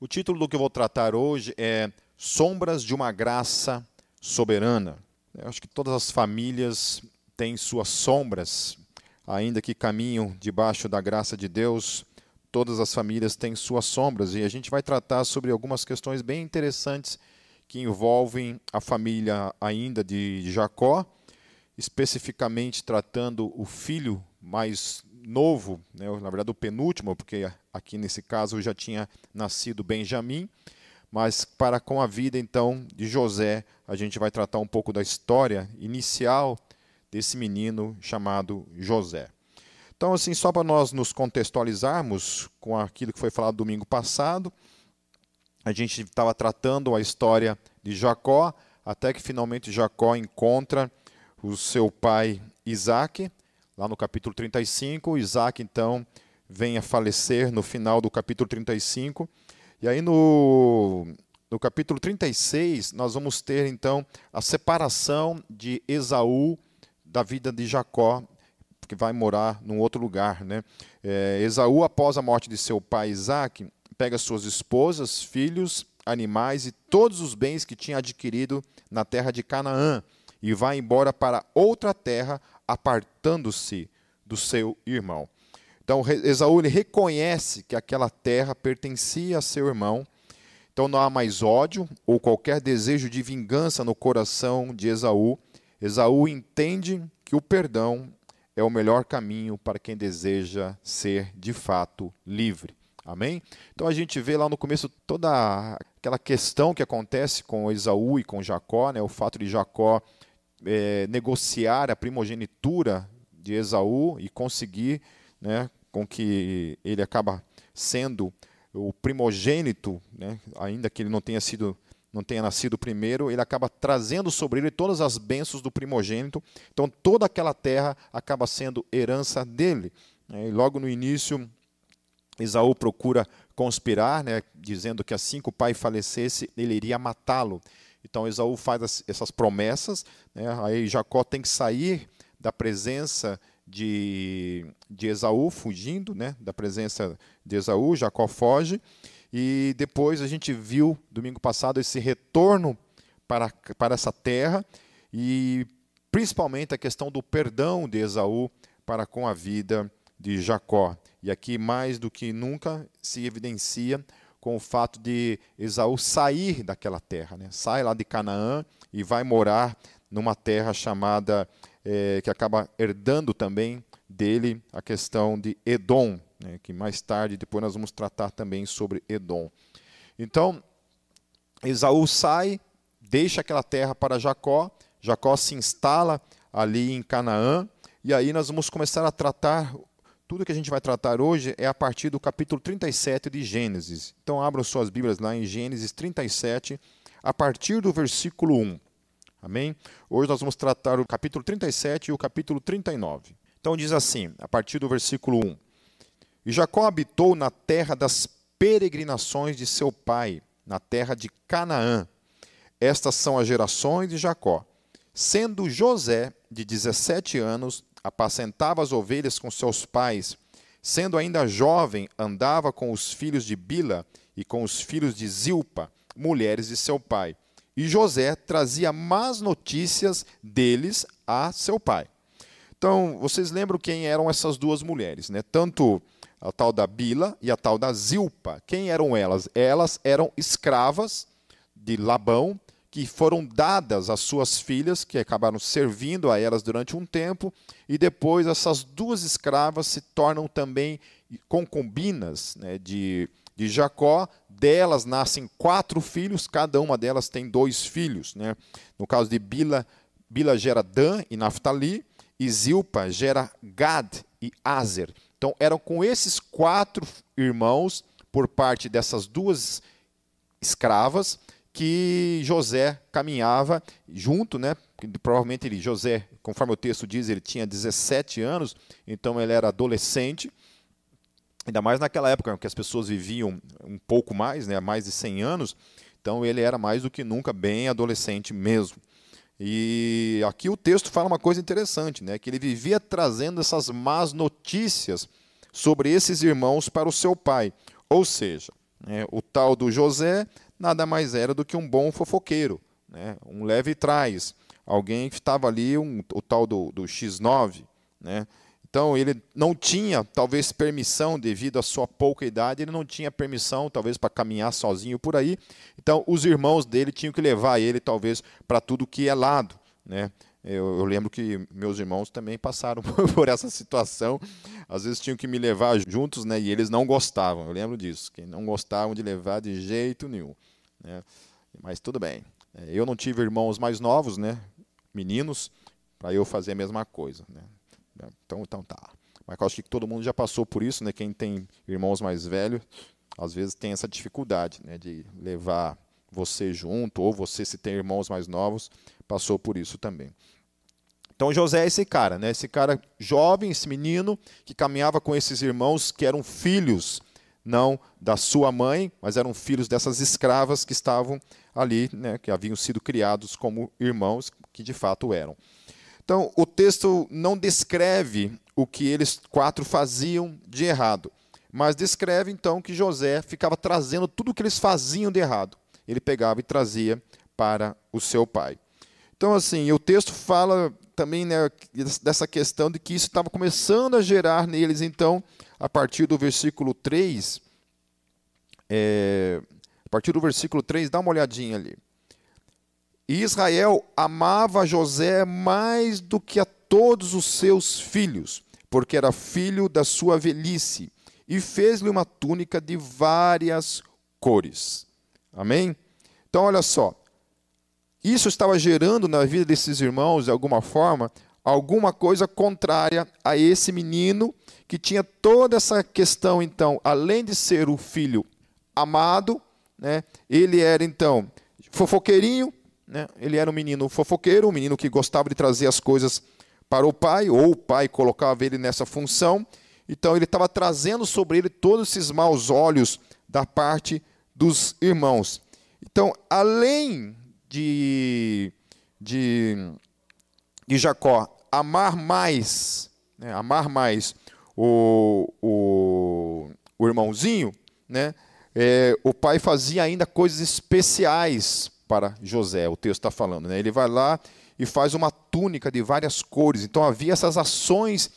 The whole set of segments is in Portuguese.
O título do que eu vou tratar hoje é Sombras de uma Graça Soberana. Eu acho que todas as famílias têm suas sombras, ainda que caminham debaixo da graça de Deus. Todas as famílias têm suas sombras e a gente vai tratar sobre algumas questões bem interessantes que envolvem a família ainda de Jacó, especificamente tratando o filho mais novo, né, na verdade o penúltimo, porque aqui nesse caso já tinha nascido Benjamim, mas para com a vida então de José, a gente vai tratar um pouco da história inicial desse menino chamado José. Então, assim, só para nós nos contextualizarmos com aquilo que foi falado domingo passado, a gente estava tratando a história de Jacó, até que finalmente Jacó encontra o seu pai Isaac, lá no capítulo 35. Isaac, então, vem a falecer no final do capítulo 35. E aí no, no capítulo 36, nós vamos ter, então, a separação de Esaú da vida de Jacó, que vai morar num outro lugar. Né? É, Esaú, após a morte de seu pai Isaac, pega suas esposas, filhos, animais e todos os bens que tinha adquirido na terra de Canaã e vai embora para outra terra, apartando-se do seu irmão. Então Esaú reconhece que aquela terra pertencia a seu irmão. Então não há mais ódio ou qualquer desejo de vingança no coração de Esaú. Esaú entende que o perdão é o melhor caminho para quem deseja ser de fato livre. Amém? Então a gente vê lá no começo toda aquela questão que acontece com Esaú e com Jacó, né? o fato de Jacó é, negociar a primogenitura de Esaú e conseguir né, com que ele acaba sendo o primogênito, né, ainda que ele não tenha sido não tenha nascido primeiro, ele acaba trazendo sobre ele todas as bênçãos do primogênito. Então toda aquela terra acaba sendo herança dele. Né, e logo no início, Esaú procura conspirar, né, dizendo que assim que o pai falecesse, ele iria matá-lo. Então Esaú faz essas promessas, né? aí Jacó tem que sair da presença de, de Esaú, fugindo né? da presença de Esaú, Jacó foge, e depois a gente viu, domingo passado, esse retorno para, para essa terra, e principalmente a questão do perdão de Esaú para com a vida de Jacó. E aqui, mais do que nunca, se evidencia com o fato de Esaú sair daquela terra, né? sai lá de Canaã e vai morar numa terra chamada, é, que acaba herdando também dele a questão de Edom, né? que mais tarde, depois nós vamos tratar também sobre Edom. Então, Esaú sai, deixa aquela terra para Jacó, Jacó se instala ali em Canaã, e aí nós vamos começar a tratar tudo que a gente vai tratar hoje é a partir do capítulo 37 de Gênesis. Então abram suas Bíblias lá em Gênesis 37, a partir do versículo 1. Amém? Hoje nós vamos tratar o capítulo 37 e o capítulo 39. Então diz assim, a partir do versículo 1: E Jacó habitou na terra das peregrinações de seu pai, na terra de Canaã. Estas são as gerações de Jacó. Sendo José de 17 anos, apacentava as ovelhas com seus pais. Sendo ainda jovem, andava com os filhos de Bila e com os filhos de Zilpa, mulheres de seu pai. E José trazia más notícias deles a seu pai. Então, vocês lembram quem eram essas duas mulheres, né? Tanto a tal da Bila e a tal da Zilpa. Quem eram elas? Elas eram escravas de Labão, que foram dadas às suas filhas, que acabaram servindo a elas durante um tempo, e depois essas duas escravas se tornam também concubinas né, de, de Jacó. Delas nascem quatro filhos, cada uma delas tem dois filhos. Né? No caso de Bila, Bila gera Dan e Naphtali, e Zilpa gera Gad e Azer. Então eram com esses quatro irmãos, por parte dessas duas escravas, que José caminhava junto, né? Provavelmente ele, José, conforme o texto diz, ele tinha 17 anos, então ele era adolescente. Ainda mais naquela época que as pessoas viviam um pouco mais, né, mais de 100 anos, então ele era mais do que nunca bem adolescente mesmo. E aqui o texto fala uma coisa interessante, né, que ele vivia trazendo essas más notícias sobre esses irmãos para o seu pai. Ou seja, É, o tal do José nada mais era do que um bom fofoqueiro, né? um leve trás, alguém que estava ali, um, o tal do, do X9. Né? Então ele não tinha, talvez, permissão devido à sua pouca idade, ele não tinha permissão, talvez, para caminhar sozinho por aí. Então os irmãos dele tinham que levar ele, talvez, para tudo que é lado. Né? Eu, eu, lembro que meus irmãos também passaram por essa situação. Às vezes tinham que me levar juntos, né? E eles não gostavam. Eu lembro disso, que não gostavam de levar de jeito nenhum. Né? Mas tudo bem. É, eu não tive irmãos mais novos, né? Meninos, para eu fazer a mesma coisa, né? Então, então tá. Mas eu acho que todo mundo já passou por isso, né? Quem tem irmãos mais velhos, às vezes tem essa dificuldade, né? De levar você junto, ou você, se tem irmãos mais novos, passou por isso também. Então José é esse cara, né? Esse cara jovem, esse menino que caminhava com esses irmãos que eram filhos não da sua mãe, mas eram filhos dessas escravas que estavam ali, né, que haviam sido criados como irmãos, que de fato eram. Então, o texto não descreve o que eles quatro faziam de errado, mas descreve então que José ficava trazendo tudo o que eles faziam de errado. Ele pegava e trazia para o seu pai. Então, assim, o texto fala também né, dessa questão de que isso estava começando a gerar neles, então, a partir do versículo 3. É, a partir do versículo 3, dá uma olhadinha ali. E Israel amava José mais do que a todos os seus filhos, porque era filho da sua velhice, e fez-lhe uma túnica de várias cores. Amém? Então, olha só, isso estava gerando na vida desses irmãos, de alguma forma, alguma coisa contrária a esse menino que tinha toda essa questão, então, além de ser o filho amado, né, ele era, então, fofoqueirinho, né, ele era um menino fofoqueiro, um menino que gostava de trazer as coisas para o pai, ou o pai colocava ele nessa função, então ele estava trazendo sobre ele todos esses maus olhos da parte dos irmãos. Então, além de, de, de Jacó amar mais, né, amar mais o, o, o irmãozinho, né, é, o pai fazia ainda coisas especiais para José, o texto está falando. Né? Ele vai lá e faz uma túnica de várias cores. Então havia essas ações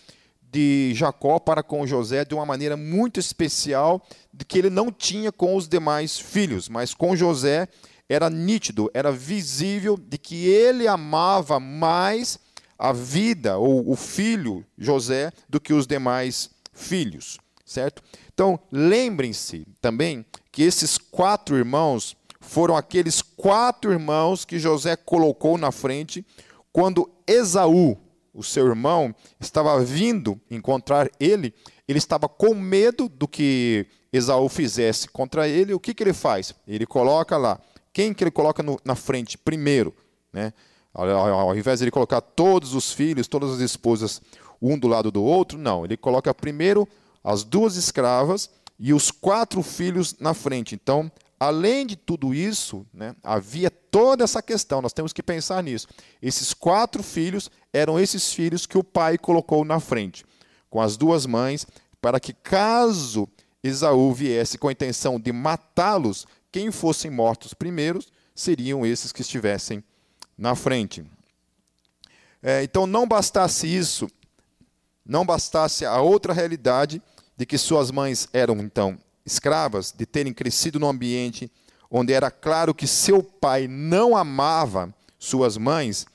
de Jacó para com José de uma maneira muito especial, de que ele não tinha com os demais filhos, mas com José era nítido, era visível de que ele amava mais a vida ou o filho José do que os demais filhos, certo? Então, lembrem-se também que esses quatro irmãos foram aqueles quatro irmãos que José colocou na frente quando Esaú, o seu irmão, estava vindo encontrar ele, ele estava com medo do que Esaú fizesse contra ele. O que, que ele faz? Ele coloca lá quem que ele coloca no, na frente primeiro? Né? Ao, invés de ele colocar todos os filhos, todas as esposas, um do lado do outro, não. Ele coloca primeiro as duas escravas e os quatro filhos na frente. Então, além de tudo isso, né, havia toda essa questão, nós temos que pensar nisso. Esses quatro filhos eram esses filhos que o pai colocou na frente, com as duas mães, para que caso Esaú viesse com a intenção de matá-los, quem fossem mortos primeiros seriam esses que estivessem na frente. É, então, não bastasse isso, não bastasse a outra realidade de que suas mães eram, então, escravas, de terem crescido num ambiente onde era claro que seu pai não amava suas mães,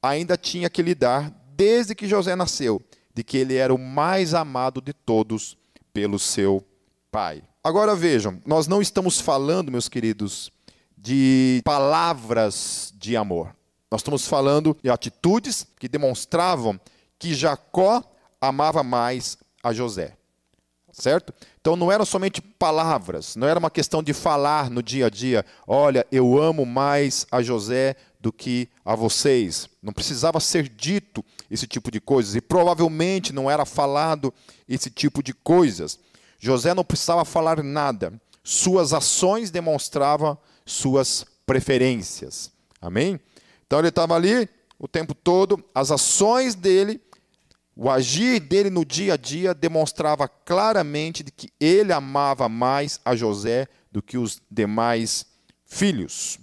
ainda tinha que lidar, desde que José nasceu, de que ele era o mais amado de todos pelo seu pai. Agora vejam, nós não estamos falando, meus queridos, de palavras de amor. Nós estamos falando de atitudes que demonstravam que Jacó amava mais a José. Certo? Então não eram somente palavras, não era uma questão de falar no dia a dia, olha, eu amo mais a José do que a vocês. Não precisava ser dito esse tipo de coisas e provavelmente não era falado esse tipo de coisas. José não precisava falar nada. Suas ações demonstravam suas preferências. Amém? Então ele estava ali o tempo todo, as ações dele, o agir dele no dia a dia demonstrava claramente de que ele amava mais a José do que os demais filhos.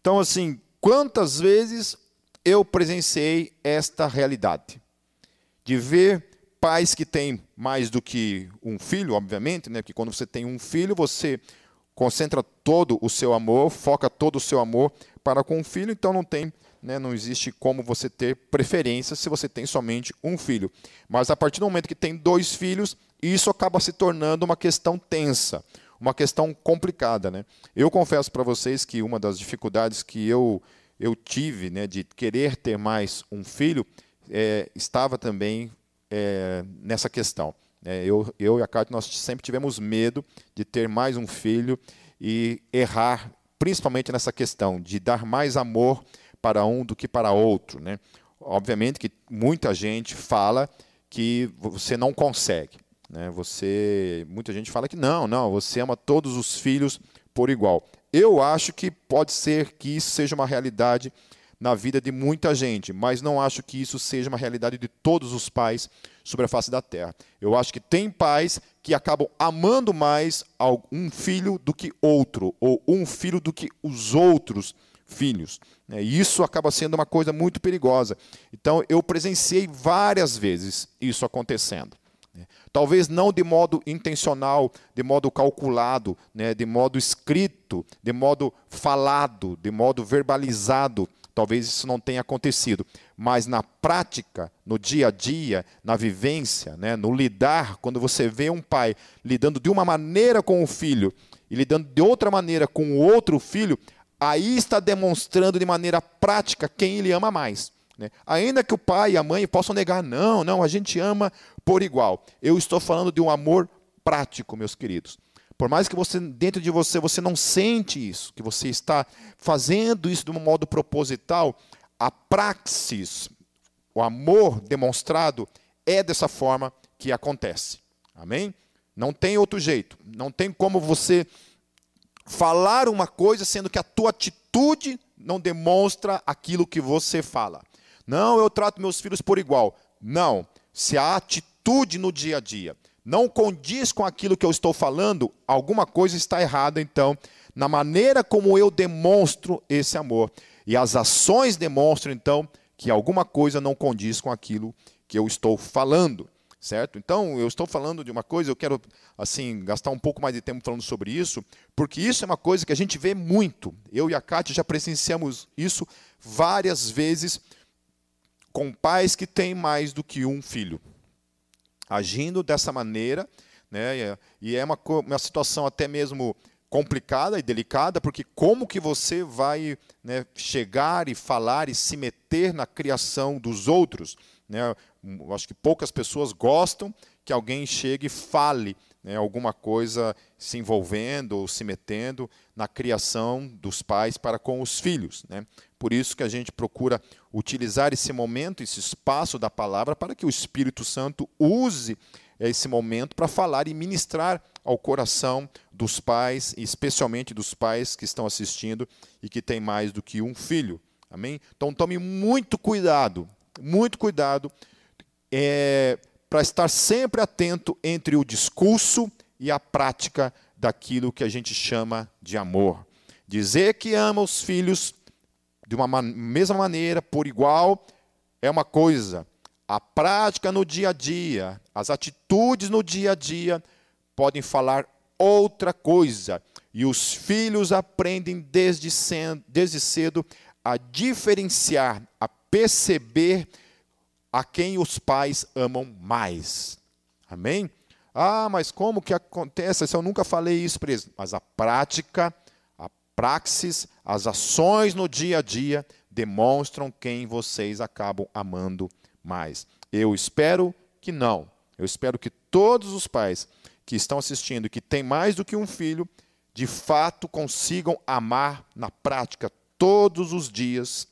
Então, assim, quantas vezes eu presenciei esta realidade de ver pais que têm mais do que um filho, obviamente, né? Porque quando você tem um filho, você concentra todo o seu amor, foca todo o seu amor para com o filho, então não tem, né, não existe como você ter preferência se você tem somente um filho. Mas a partir do momento que tem dois filhos, isso acaba se tornando uma questão tensa, uma questão complicada, né? Eu confesso para vocês que uma das dificuldades que eu eu tive, né, de querer ter mais um filho, é, estava também é, nessa questão. É, eu, eu e a Cátia, nós sempre tivemos medo de ter mais um filho e errar, principalmente nessa questão de dar mais amor para um do que para outro. Né? Obviamente que muita gente fala que você não consegue. Né? Você, muita gente fala que não, não, você ama todos os filhos por igual. Eu acho que pode ser que isso seja uma realidade na vida de muita gente, mas não acho que isso seja uma realidade de todos os pais sobre a face da terra. Eu acho que tem pais que acabam amando mais um filho do que outro, ou um filho do que os outros filhos. Né? E isso acaba sendo uma coisa muito perigosa. Então, eu presenciei várias vezes isso acontecendo. Né? Talvez não de modo intencional, de modo calculado, né? de modo escrito, de modo falado, de modo verbalizado, Talvez isso não tenha acontecido, mas na prática, no dia a dia, na vivência, né, no lidar, quando você vê um pai lidando de uma maneira com o filho e lidando de outra maneira com o outro filho, aí está demonstrando de maneira prática quem ele ama mais. Né? Ainda que o pai e a mãe possam negar, não, não, a gente ama por igual. Eu estou falando de um amor prático, meus queridos. Por mais que você dentro de você você não sente isso, que você está fazendo isso de um modo proposital, a praxis, o amor demonstrado é dessa forma que acontece. Amém? Não tem outro jeito. Não tem como você falar uma coisa sendo que a tua atitude não demonstra aquilo que você fala. Não, eu trato meus filhos por igual. Não. Se a atitude no dia a dia não condiz com aquilo que eu estou falando, alguma coisa está errada, então, na maneira como eu demonstro esse amor. E as ações demonstram, então, que alguma coisa não condiz com aquilo que eu estou falando, certo? Então, eu estou falando de uma coisa, eu quero, assim, gastar um pouco mais de tempo falando sobre isso, porque isso é uma coisa que a gente vê muito. Eu e a Kátia já presenciamos isso várias vezes com pais que têm mais do que um filho agindo dessa maneira, né? E é uma, uma situação até mesmo complicada e delicada, porque como que você vai né, chegar e falar e se meter na criação dos outros? Né? Eu acho que poucas pessoas gostam que alguém chegue e fale né, alguma coisa se envolvendo ou se metendo na criação dos pais para com os filhos. Né? Por isso que a gente procura utilizar esse momento, esse espaço da palavra, para que o Espírito Santo use esse momento para falar e ministrar ao coração dos pais, especialmente dos pais que estão assistindo e que têm mais do que um filho. Amém? Então tome muito cuidado, muito cuidado é, para estar sempre atento entre o discurso e a prática daquilo que a gente chama de amor. Dizer que ama os filhos de uma mesma maneira, por igual, é uma coisa. A prática no dia a dia, as atitudes no dia a dia podem falar outra coisa. E os filhos aprendem desde cedo, desde cedo a diferenciar, a perceber a quem os pais amam mais. Amém? Ah, mas como que acontece? Eu nunca falei isso para eles. Mas a prática praxis, as ações no dia a dia demonstram quem vocês acabam amando mais. Eu espero que não. Eu espero que todos os pais que estão assistindo, que têm mais do que um filho, de fato consigam amar na prática todos os dias,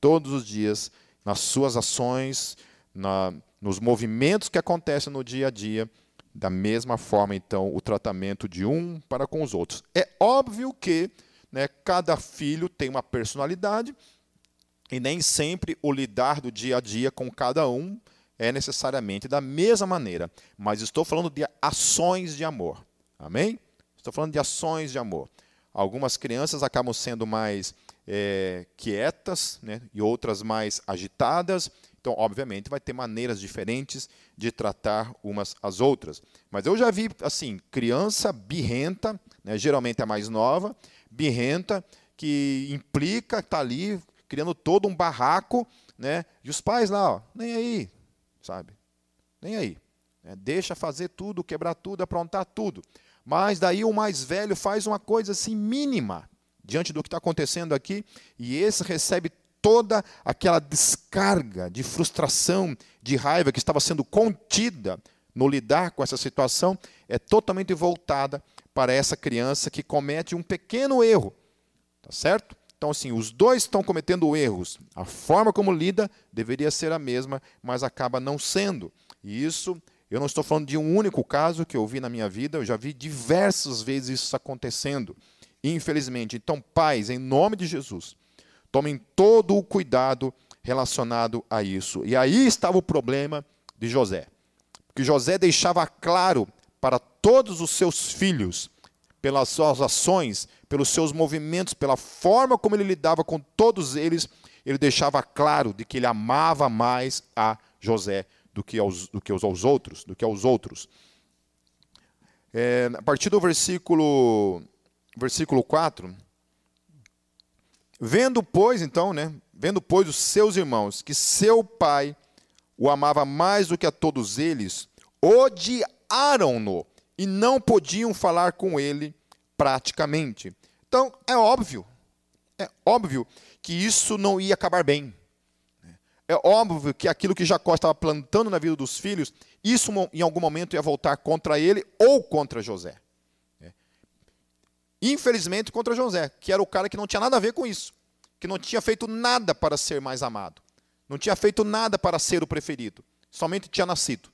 todos os dias, nas suas ações, na, nos movimentos que acontecem no dia a dia, da mesma forma, então, o tratamento de um para com os outros. É óbvio que né, cada filho tem uma personalidade e nem sempre o lidar do dia a dia com cada um é necessariamente da mesma maneira. Mas estou falando de ações de amor. Amém? Estou falando de ações de amor. Algumas crianças acabam sendo mais é, quietas né, e outras mais agitadas. Então, obviamente, vai ter maneiras diferentes de tratar umas às outras. Mas eu já vi, assim, criança birrenta, né, geralmente é mais nova, birrenta, que implica, está ali criando todo um barraco, né, e os pais lá, ó, nem aí, sabe? Nem aí. Né, deixa fazer tudo, quebrar tudo, aprontar tudo. Mas daí o mais velho faz uma coisa assim mínima diante do que está acontecendo aqui, e esse recebe toda aquela descarga de frustração, de raiva que estava sendo contida no lidar com essa situação, é totalmente voltada para essa criança que comete um pequeno erro. Tá certo? Então, assim, os dois estão cometendo erros. A forma como lida deveria ser a mesma, mas acaba não sendo. E isso, eu não estou falando de um único caso que eu vi na minha vida, eu já vi diversas vezes isso acontecendo. Infelizmente. Então, pais, em nome de Jesus, Tomem todo o cuidado relacionado a isso. E aí estava o problema de José. Porque José deixava claro para todos os seus filhos, pelas suas ações, pelos seus movimentos, pela forma como ele lidava com todos eles, ele deixava claro de que ele amava mais a José do que aos, do que aos outros, do que aos outros. É, a partir do versículo, versículo 4, Vendo, pois, então, né? Vendo, pois, os seus irmãos que seu pai o amava mais do que a todos eles, odiaram-no e não podiam falar com ele praticamente. Então, é óbvio, é óbvio que isso não ia acabar bem. É óbvio que aquilo que Jacó estava plantando na vida dos filhos, isso em algum momento ia voltar contra ele ou contra José. Infelizmente, contra José, que era o cara que não tinha nada a ver com isso, que não tinha feito nada para ser mais amado, não tinha feito nada para ser o preferido, somente tinha nascido.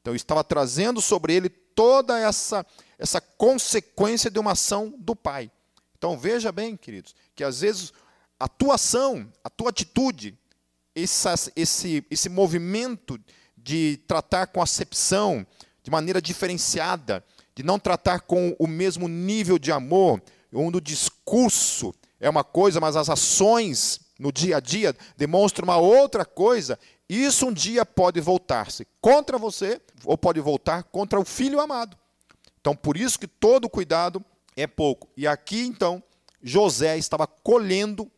Então, estava trazendo sobre ele toda essa, essa consequência de uma ação do pai. Então, veja bem, queridos, que às vezes a tua ação, a tua atitude, esse, esse, esse movimento de tratar com acepção, de maneira diferenciada, de não tratar com o mesmo nível de amor, onde o discurso é uma coisa, mas as ações no dia a dia demonstram uma outra coisa, isso um dia pode voltar-se contra você ou pode voltar contra o filho amado. Então, por isso que todo cuidado é pouco. E aqui, então, José estava colhendo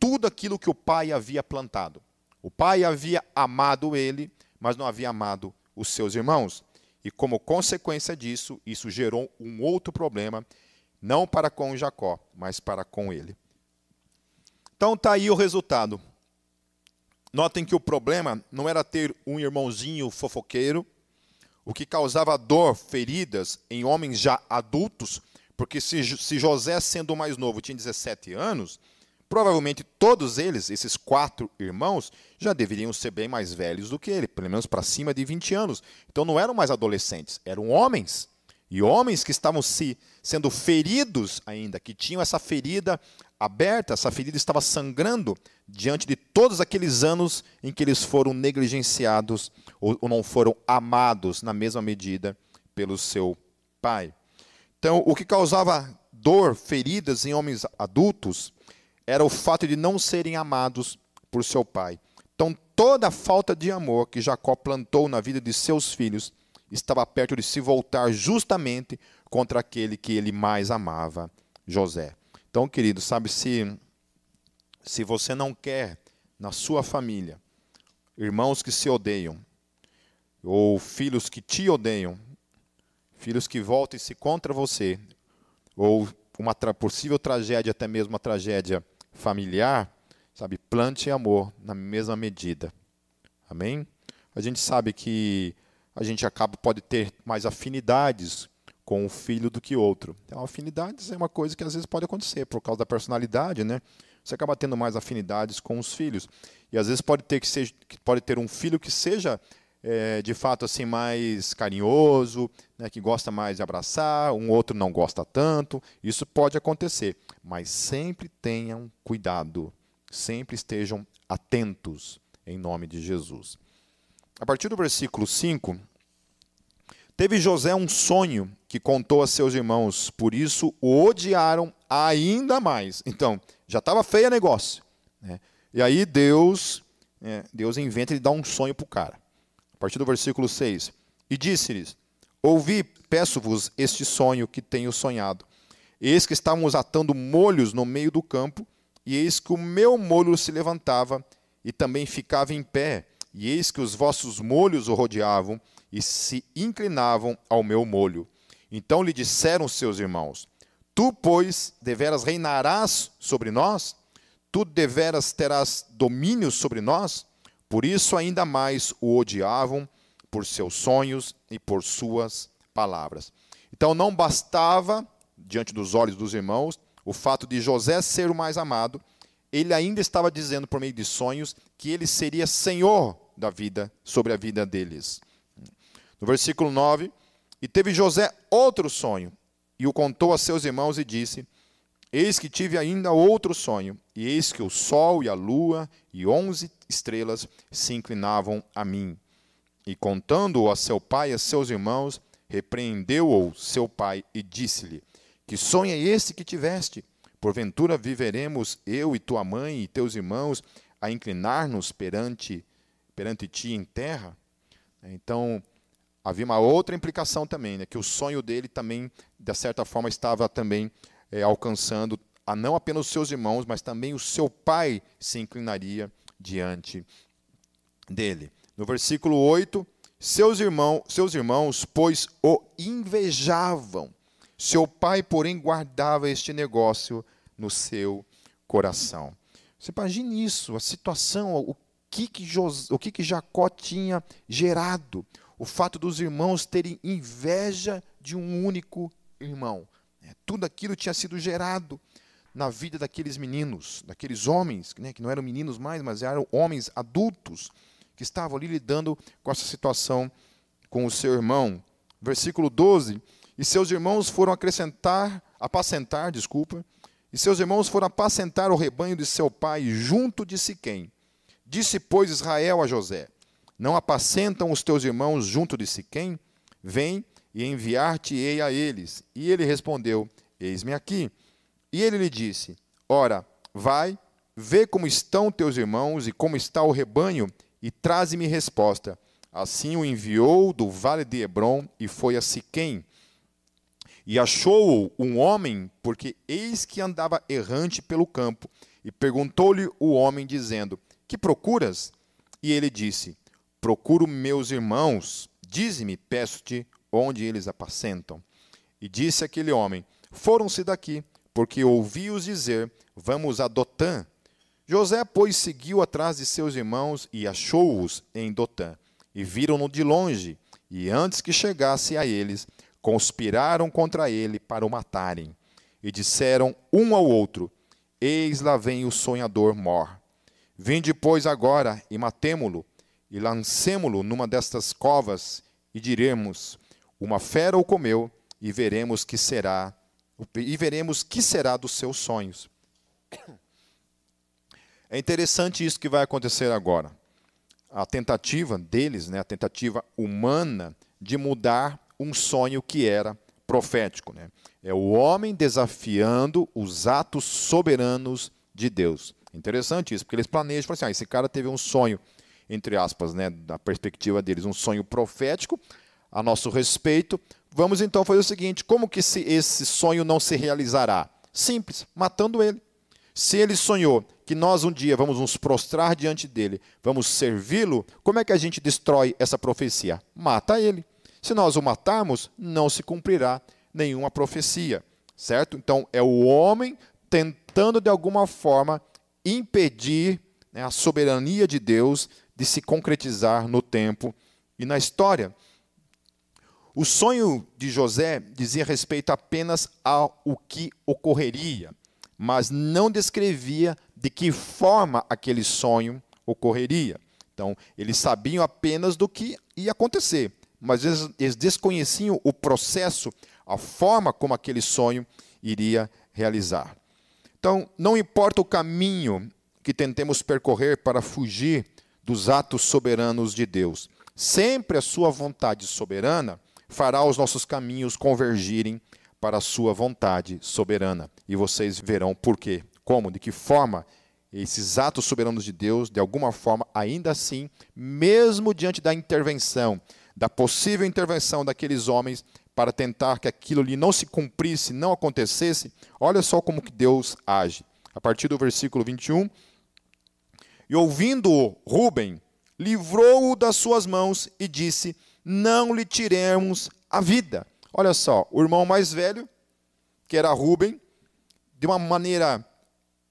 tudo aquilo que o pai havia plantado. O pai havia amado ele, mas não havia amado os seus irmãos. E como consequência disso, isso gerou um outro problema, não para com Jacó, mas para com ele. Então está aí o resultado. Notem que o problema não era ter um irmãozinho fofoqueiro, o que causava dor, feridas em homens já adultos, porque se, se José, sendo mais novo, tinha 17 anos, Provavelmente todos eles, esses quatro irmãos, já deveriam ser bem mais velhos do que ele, pelo menos para cima de 20 anos. Então não eram mais adolescentes, eram homens. E homens que estavam se sendo feridos ainda, que tinham essa ferida aberta, essa ferida estava sangrando diante de todos aqueles anos em que eles foram negligenciados ou, ou não foram amados na mesma medida pelo seu pai. Então, o que causava dor, feridas em homens adultos, era o fato de não serem amados por seu pai. Então, toda a falta de amor que Jacó plantou na vida de seus filhos estava perto de se voltar justamente contra aquele que ele mais amava, José. Então, querido, sabe se se você não quer na sua família irmãos que se odeiam ou filhos que te odeiam, filhos que voltem-se contra você, ou uma possível tragédia, até mesmo uma tragédia familiar, sabe, plante amor na mesma medida. Amém? A gente sabe que a gente acaba pode ter mais afinidades com um filho do que outro. Então, afinidades é uma coisa que às vezes pode acontecer por causa da personalidade, né? Você acaba tendo mais afinidades com os filhos e às vezes pode ter que seja, pode ter um filho que seja é, de fato assim mais carinhoso, né, que gosta mais de abraçar, um outro não gosta tanto. Isso pode acontecer, mas sempre tenham cuidado, sempre estejam atentos em nome de Jesus. A partir do versículo 5, Teve José um sonho que contou a seus irmãos, por isso o odiaram ainda mais. Então, já estava feio o negócio. Né? E aí Deus, é, Deus inventa e dá um sonho para o cara. Partir do versículo 6. E disse-lhes: Ouvi, peço-vos este sonho que tenho sonhado. Eis que estávamos atando molhos no meio do campo, e eis que o meu molho se levantava e também ficava em pé, e eis que os vossos molhos o rodeavam e se inclinavam ao meu molho. Então lhe disseram seus irmãos: Tu, pois, deveras reinarás sobre nós? Tu deveras terás domínio sobre nós? Por isso ainda mais o odiavam por seus sonhos e por suas palavras. Então não bastava, diante dos olhos dos irmãos, o fato de José ser o mais amado, ele ainda estava dizendo por meio de sonhos que ele seria senhor da vida, sobre a vida deles. No versículo 9, e teve José outro sonho, e o contou a seus irmãos e disse: Eis que tive ainda outro sonho, e eis que o sol e a lua e onze estrelas se inclinavam a mim. E contando-o a seu pai e a seus irmãos, repreendeu-o seu pai e disse-lhe: Que sonho é esse que tiveste? Porventura viveremos eu e tua mãe e teus irmãos a inclinar-nos perante, perante ti em terra? Então, havia uma outra implicação também, né, que o sonho dele também, de certa forma, estava também é, alcançando a não apenas os seus irmãos, mas também o seu pai se inclinaria diante dele. No versículo 8, seus irmãos, seus irmãos, pois o invejavam. Seu pai, porém, guardava este negócio no seu coração. Você imagine isso, a situação, o que, que, o que, que Jacó tinha gerado. O fato dos irmãos terem inveja de um único irmão. É, tudo aquilo tinha sido gerado na vida daqueles meninos, daqueles homens, né, que não eram meninos mais, mas eram homens adultos, que estavam ali lidando com essa situação com o seu irmão. Versículo 12: E seus irmãos foram acrescentar, apacentar, desculpa, e seus irmãos foram apacentar o rebanho de seu pai junto de Siquém. Disse, pois, Israel a José: Não apacentam os teus irmãos junto de Siquém? Vem e enviar-te-ei a eles. E ele respondeu: Eis-me aqui. E ele lhe disse: Ora, vai, vê como estão teus irmãos e como está o rebanho, e traze-me resposta. Assim o enviou do vale de Hebron e foi a Siquém. E achou-o um homem, porque eis que andava errante pelo campo. E perguntou-lhe o homem, dizendo: Que procuras? E ele disse: Procuro meus irmãos. Dize-me, peço-te, onde eles apacentam. E disse aquele homem: Foram-se daqui, porque ouvi-os dizer: Vamos a Dotã. José, pois, seguiu atrás de seus irmãos e achou-os em Dotã. E viram-no de longe, e antes que chegasse a eles, conspiraram contra ele para o matarem. E disseram um ao outro: Eis lá vem o sonhador mor. Vinde, pois, agora e matemo-lo, e lancemo-lo numa destas covas, e diremos: Uma fera o comeu, e veremos que será, e veremos que será dos seus sonhos. É interessante isso que vai acontecer agora. A tentativa deles, né, a tentativa humana de mudar um sonho que era profético. Né? É o homem desafiando os atos soberanos de Deus. Interessante isso, porque eles planejam, assim, ah, esse cara teve um sonho, entre aspas, né, da perspectiva deles, um sonho profético a nosso respeito. Vamos então fazer o seguinte: como que se esse sonho não se realizará? Simples, matando ele. Se ele sonhou que nós um dia vamos nos prostrar diante dele, vamos servi-lo, como é que a gente destrói essa profecia? Mata ele. Se nós o matarmos, não se cumprirá nenhuma profecia, certo? Então é o homem tentando de alguma forma impedir né, a soberania de Deus de se concretizar no tempo e na história. O sonho de José dizia respeito apenas ao que ocorreria, mas não descrevia de que forma aquele sonho ocorreria. Então, eles sabiam apenas do que ia acontecer, mas eles, desconheciam o processo, a forma como aquele sonho iria realizar. Então, não importa o caminho que tentemos percorrer para fugir dos atos soberanos de Deus, sempre a sua vontade soberana fará os nossos caminhos convergirem para a sua vontade soberana. E vocês verão por quê, como, de que forma esses atos soberanos de Deus, de alguma forma, ainda assim, mesmo diante da intervenção, da possível intervenção daqueles homens para tentar que aquilo ali não se cumprisse, não acontecesse, olha só como que Deus age. A partir do versículo 21, e ouvindo Ruben, livrou-o das suas mãos e disse: Não lhe tiremos a vida. Olha só, o irmão mais velho, que era Ruben, de uma maneira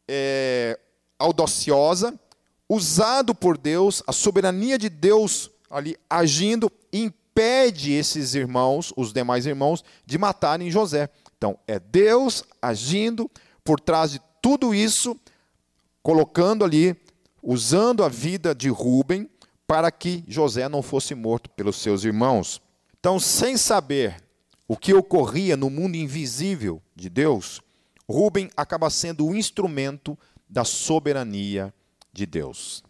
é, audaciosa, usado por Deus, a soberania de Deus ali agindo, impede esses irmãos, os demais irmãos, de matarem José. Então, é Deus agindo por trás de tudo isso, colocando ali, usando a vida de Ruben para que José não fosse morto pelos seus irmãos. Então, sem saber o que ocorria no mundo invisível de Deus, Ruben acaba sendo o instrumento da soberania de Deus.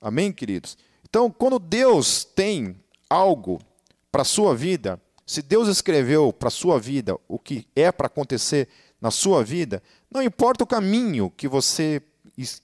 Amém, queridos? Então, quando Deus tem algo para a sua vida, se Deus escreveu para a sua vida o que é para acontecer na sua vida, não importa o caminho que você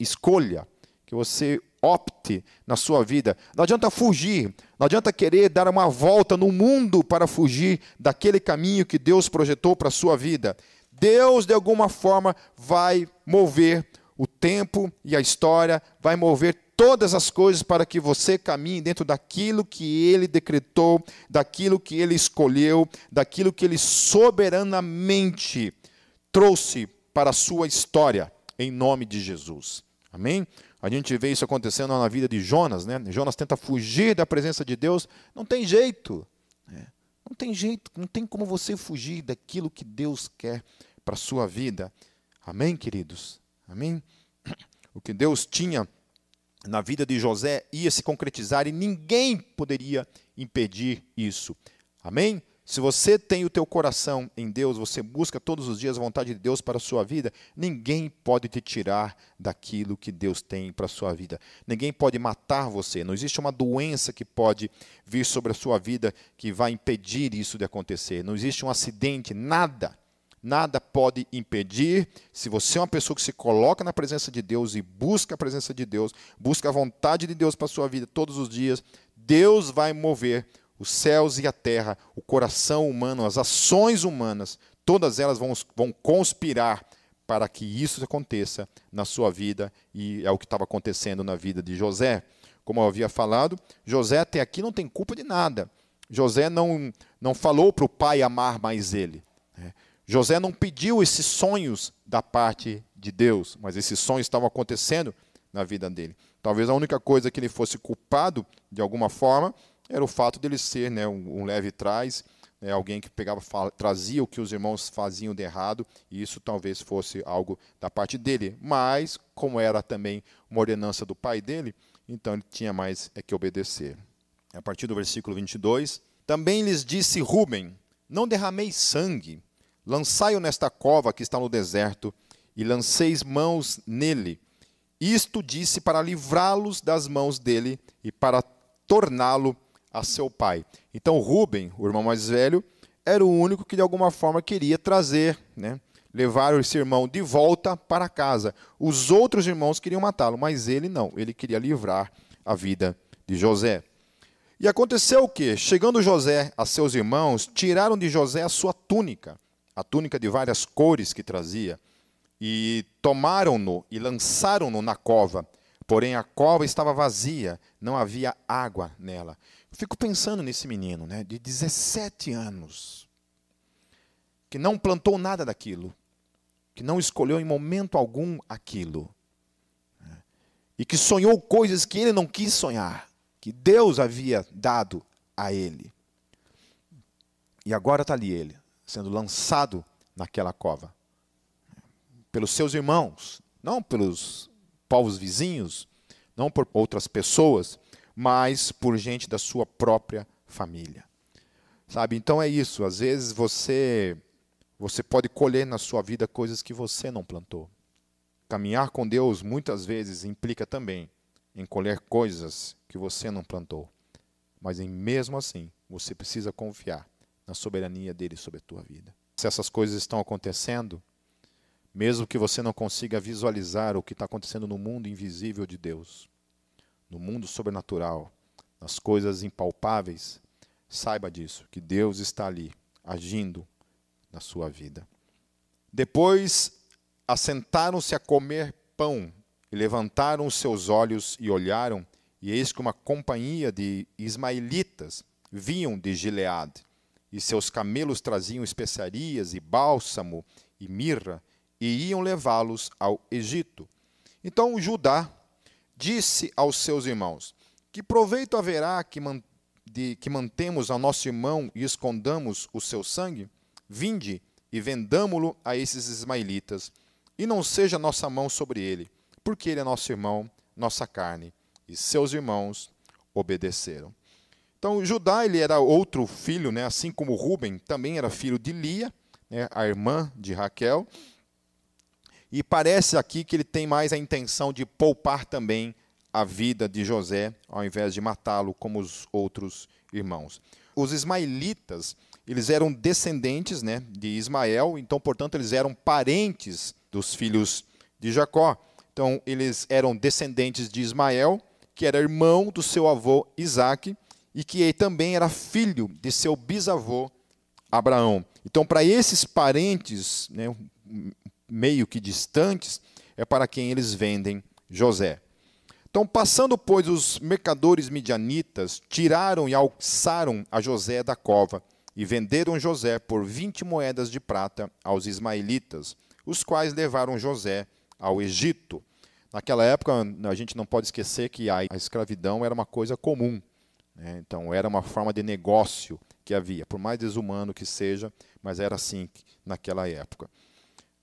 escolha, que você opte na sua vida. Não adianta fugir, não adianta querer dar uma volta no mundo para fugir daquele caminho que Deus projetou para a sua vida. Deus, de alguma forma, vai mover o tempo e a história, vai mover todas as coisas para que você caminhe dentro daquilo que ele decretou, daquilo que ele escolheu, daquilo que ele soberanamente trouxe para a sua história, em nome de Jesus. Amém? A gente vê isso acontecendo na vida de Jonas, né? Jonas tenta fugir da presença de Deus, não tem jeito. Né? Não tem jeito, não tem como você fugir daquilo que Deus quer para a sua vida. Amém, queridos? Amém? O que Deus tinha na vida de José ia se concretizar e ninguém poderia impedir isso. Amém? Se você tem o teu coração em Deus, você busca todos os dias a vontade de Deus para a sua vida, ninguém pode te tirar daquilo que Deus tem para a sua vida. Ninguém pode matar você. Não existe uma doença que pode vir sobre a sua vida que vai impedir isso de acontecer. Não existe um acidente, nada. Nada pode impedir, se você é uma pessoa que se coloca na presença de Deus e busca a presença de Deus, busca a vontade de Deus para a sua vida todos os dias, Deus vai mover os céus e a terra, o coração humano, as ações humanas, todas elas vão, vão conspirar para que isso aconteça na sua vida, e é o que estava acontecendo na vida de José. Como eu havia falado, José até aqui não tem culpa de nada. José não, não falou para o pai amar mais ele. Né? José não pediu esses sonhos da parte de Deus, mas esses sonhos estavam acontecendo na vida dele. Talvez a única coisa que ele fosse culpado, de alguma forma, era o fato dele ser né, um, um leve trás, né, alguém que pegava, trazia o que os irmãos faziam de errado, e isso talvez fosse algo da parte dele. Mas, como era também uma ordenança do pai dele, então ele tinha mais é que obedecer. A partir do versículo 22, também lhes disse Ruben: Não derrameis sangue, lançai-o nesta cova que está no deserto, e lanceis mãos nele. Isto disse para livrá-los das mãos dele e para torná-lo a seu pai. Então Rubem, o irmão mais velho, era o único que de alguma forma queria trazer, né, levar esse irmão de volta para casa. Os outros irmãos queriam matá-lo, mas ele não, ele queria livrar a vida de José. E aconteceu o que? Chegando José a seus irmãos, tiraram de José a sua túnica, a túnica de várias cores que trazia, e tomaram-no e lançaram-no na cova. Porém, a cova estava vazia, não havia água nela. Fico pensando nesse menino, né, de 17 anos, que não plantou nada daquilo, que não escolheu em momento algum aquilo, né, e que sonhou coisas que ele não quis sonhar, que Deus havia dado a ele. E agora está ali ele, sendo lançado naquela cova, pelos seus irmãos, não pelos povos vizinhos, não por outras pessoas, mas por gente da sua própria família. Sabe? Então é isso, às vezes você você pode colher na sua vida coisas que você não plantou. Caminhar com Deus muitas vezes implica também em colher coisas que você não plantou. Mas mesmo assim, você precisa confiar na soberania dele sobre a tua vida. Se essas coisas estão acontecendo, mesmo que você não consiga visualizar o que está acontecendo no mundo invisível de Deus, no mundo sobrenatural, nas coisas impalpáveis, saiba disso, que Deus está ali, agindo na sua vida. Depois assentaram-se a comer pão e levantaram os seus olhos e olharam, e eis que uma companhia de ismaelitas vinham de Gileade, e seus camelos traziam especiarias e bálsamo e mirra, e iam levá-los ao Egito. Então Judá disse aos seus irmãos: Que proveito haverá que, man de, que mantemos a nosso irmão e escondamos o seu sangue? Vinde e vendamo-lo a esses ismaelitas, e não seja nossa mão sobre ele, porque ele é nosso irmão, nossa carne. E seus irmãos obedeceram. Então, Judá ele era outro filho, né? assim como Ruben também era filho de Lia, né? a irmã de Raquel. E parece aqui que ele tem mais a intenção de poupar também a vida de José, ao invés de matá-lo como os outros irmãos. Os ismaelitas, eles eram descendentes né, de Ismael, então, portanto, eles eram parentes dos filhos de Jacó. Então, eles eram descendentes de Ismael, que era irmão do seu avô Isaac, e que também era filho de seu bisavô Abraão. Então, para esses parentes, né, meio que distantes, é para quem eles vendem José. Então, passando, pois, os mercadores midianitas, tiraram e alçaram a José da cova e venderam José por vinte moedas de prata aos ismaelitas, os quais levaram José ao Egito. Naquela época, a gente não pode esquecer que a escravidão era uma coisa comum. Né? Então, era uma forma de negócio que havia, por mais desumano que seja, mas era assim naquela época.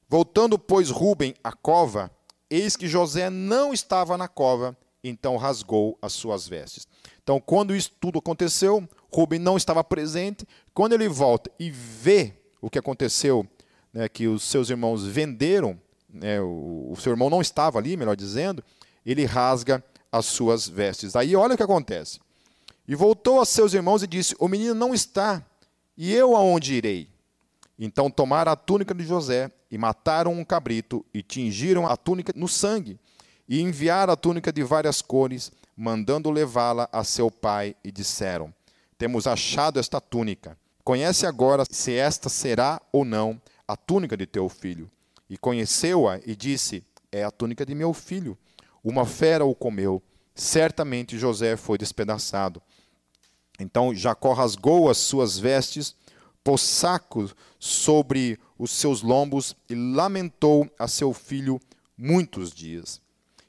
Voltando, pois, Rubem à cova, eis que José não estava na cova, então rasgou as suas vestes. Então, quando isso tudo aconteceu, Rubem não estava presente. Quando ele volta e vê o que aconteceu, né, que os seus irmãos venderam, né, o, o seu irmão não estava ali, melhor dizendo, ele rasga as suas vestes. Aí olha o que acontece. E voltou a seus irmãos e disse: O menino não está, e eu aonde irei? Então tomaram a túnica de José e mataram um cabrito e tingiram a túnica no sangue e enviaram a túnica de várias cores, mandando levá-la a seu pai e disseram: Temos achado esta túnica. Conhece agora se esta será ou não a túnica de teu filho. E conheceu-a e disse: É a túnica de meu filho. Uma fera o comeu. Certamente José foi despedaçado. Então Jacó rasgou as suas vestes pôs saco sobre os seus lombos e lamentou a seu filho muitos dias.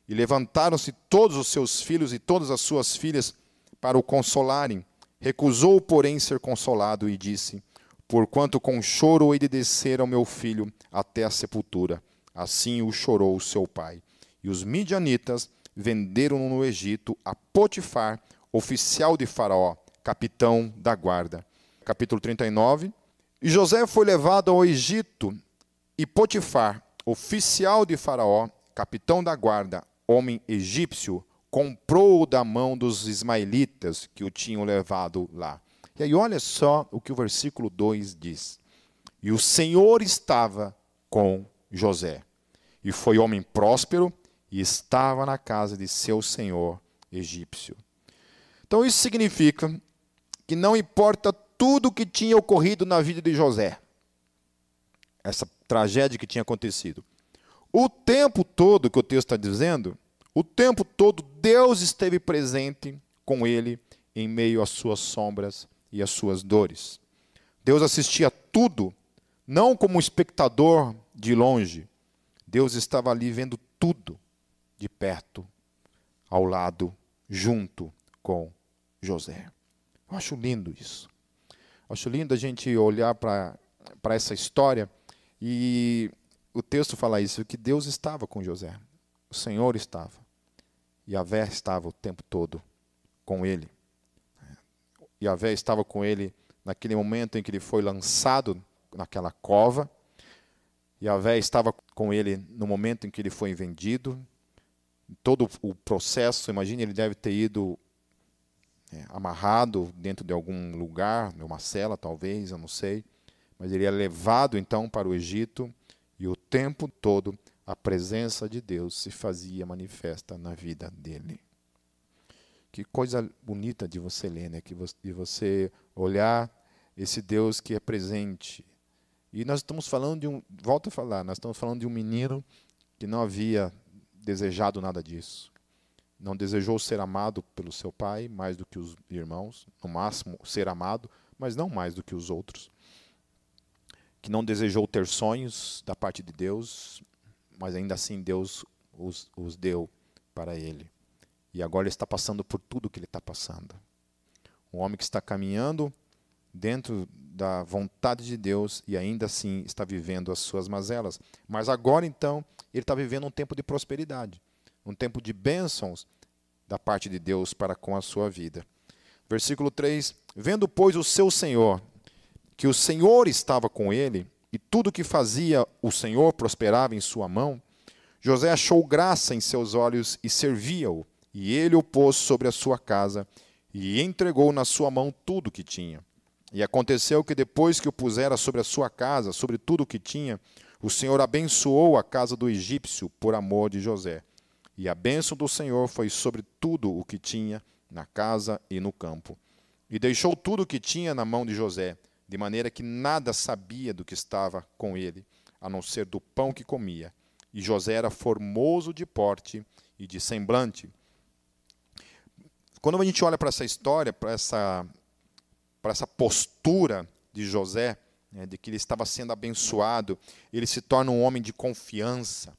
E levantaram-se todos os seus filhos e todas as suas filhas para o consolarem. Recusou, porém, ser consolado e disse: Porquanto com choro hei de descer ao meu filho até a sepultura. Assim o chorou seu pai. E os midianitas venderam-no no Egito a Potifar, oficial de Faraó, capitão da guarda capítulo 39. E José foi levado ao Egito, e Potifar, oficial de Faraó, capitão da guarda, homem egípcio, comprou-o da mão dos ismaelitas que o tinham levado lá. E aí, olha só o que o versículo 2 diz: E o Senhor estava com José, e foi homem próspero, e estava na casa de seu senhor egípcio. Então, isso significa que não importa tudo o que tinha ocorrido na vida de José. Essa tragédia que tinha acontecido. O tempo todo que o texto está dizendo, o tempo todo Deus esteve presente com ele em meio às suas sombras e às suas dores. Deus assistia tudo, não como um espectador de longe. Deus estava ali vendo tudo de perto, ao lado, junto com José. Eu acho lindo isso. Acho lindo a gente olhar para essa história e o texto fala isso, que Deus estava com José. O Senhor estava. E Yahvé estava o tempo todo com ele. E Yahvé estava com ele naquele momento em que ele foi lançado naquela cova. E Yahvé estava com ele no momento em que ele foi vendido. Todo o processo, imagine, ele deve ter ido é, amarrado dentro de algum lugar, numa cela talvez, eu não sei. Mas ele é levado então para o Egito e o tempo todo a presença de Deus se fazia manifesta na vida dele. Que coisa bonita de você ler, né? Que de você olhar esse Deus que é presente. E nós estamos falando de um, volto a falar, nós estamos falando de um menino que não havia desejado nada disso. Não desejou ser amado pelo seu pai mais do que os irmãos, no máximo ser amado, mas não mais do que os outros. Que não desejou ter sonhos da parte de Deus, mas ainda assim Deus os, os deu para ele. E agora ele está passando por tudo que ele está passando. Um homem que está caminhando dentro da vontade de Deus e ainda assim está vivendo as suas mazelas. Mas agora então ele está vivendo um tempo de prosperidade, um tempo de bênçãos da parte de Deus para com a sua vida. Versículo 3: Vendo, pois, o seu senhor, que o Senhor estava com ele, e tudo que fazia o Senhor prosperava em sua mão, José achou graça em seus olhos e servia-o, e ele o pôs sobre a sua casa, e entregou na sua mão tudo o que tinha. E aconteceu que depois que o pusera sobre a sua casa, sobre tudo o que tinha, o Senhor abençoou a casa do egípcio por amor de José. E a bênção do Senhor foi sobre tudo o que tinha na casa e no campo. E deixou tudo o que tinha na mão de José, de maneira que nada sabia do que estava com ele, a não ser do pão que comia. E José era formoso de porte e de semblante. Quando a gente olha para essa história, para essa para essa postura de José, né, de que ele estava sendo abençoado, ele se torna um homem de confiança.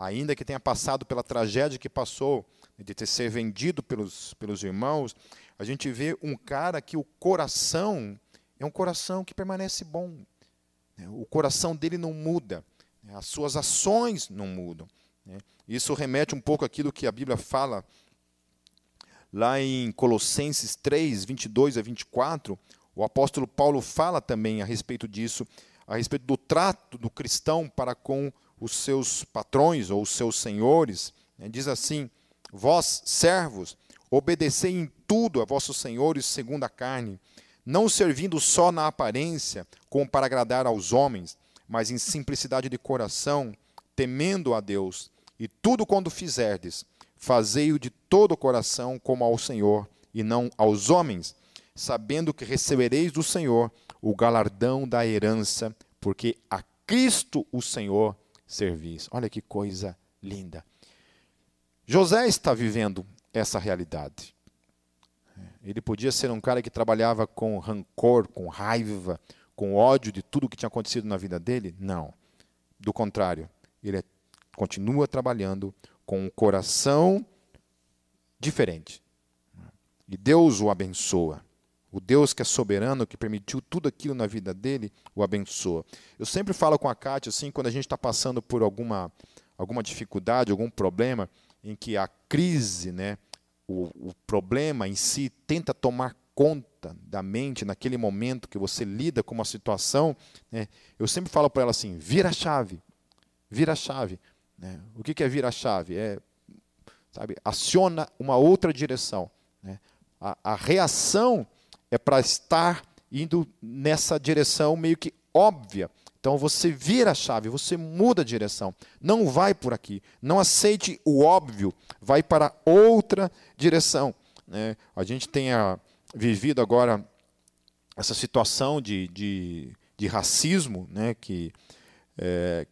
Ainda que tenha passado pela tragédia que passou, de ter ser vendido pelos, pelos irmãos, a gente vê um cara que o coração é um coração que permanece bom. Né, o coração dele não muda, né, as suas ações não mudam. Né. Isso remete um pouco àquilo que a Bíblia fala Lá em Colossenses 3, 22 a 24, o apóstolo Paulo fala também a respeito disso, a respeito do trato do cristão para com os seus patrões ou os seus senhores. Né? Diz assim: Vós, servos, obedecei em tudo a vossos senhores segundo a carne, não servindo só na aparência, como para agradar aos homens, mas em simplicidade de coração, temendo a Deus. E tudo quando fizerdes, Fazei-o de todo o coração como ao Senhor e não aos homens, sabendo que recebereis do Senhor o galardão da herança, porque a Cristo o Senhor servis. Olha que coisa linda. José está vivendo essa realidade. Ele podia ser um cara que trabalhava com rancor, com raiva, com ódio de tudo que tinha acontecido na vida dele? Não. Do contrário, ele é, continua trabalhando com um coração diferente. E Deus o abençoa. O Deus que é soberano, que permitiu tudo aquilo na vida dele, o abençoa. Eu sempre falo com a Kátia, assim, quando a gente está passando por alguma, alguma dificuldade, algum problema, em que a crise, né, o, o problema em si tenta tomar conta da mente naquele momento que você lida com uma situação, né, eu sempre falo para ela assim: vira a chave, vira a chave. Né? O que é virar a chave? É, sabe, aciona uma outra direção. Né? A, a reação é para estar indo nessa direção meio que óbvia. Então você vira a chave, você muda a direção. Não vai por aqui. Não aceite o óbvio, vai para outra direção. Né? A gente tem vivido agora essa situação de, de, de racismo né? que é,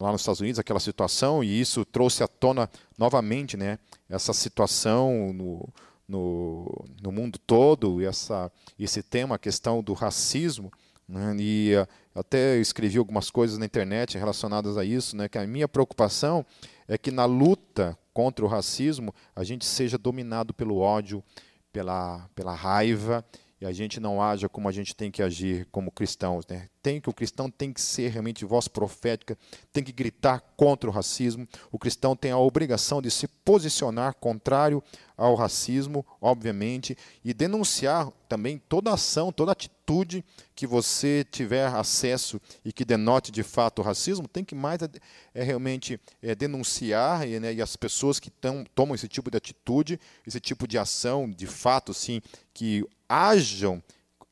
lá nos Estados Unidos, aquela situação, e isso trouxe à tona novamente né, essa situação no, no, no mundo todo, essa, esse tema, a questão do racismo. Né, e uh, até escrevi algumas coisas na internet relacionadas a isso, né, que a minha preocupação é que na luta contra o racismo a gente seja dominado pelo ódio, pela, pela raiva e a gente não haja como a gente tem que agir como cristãos. Né? Tem que O cristão tem que ser realmente voz profética, tem que gritar contra o racismo. O cristão tem a obrigação de se posicionar contrário ao racismo, obviamente, e denunciar também toda ação, toda atitude que você tiver acesso e que denote de fato o racismo, tem que mais é, é realmente é, denunciar e, né, e, as pessoas que tão, tomam esse tipo de atitude, esse tipo de ação, de fato, sim, que ajam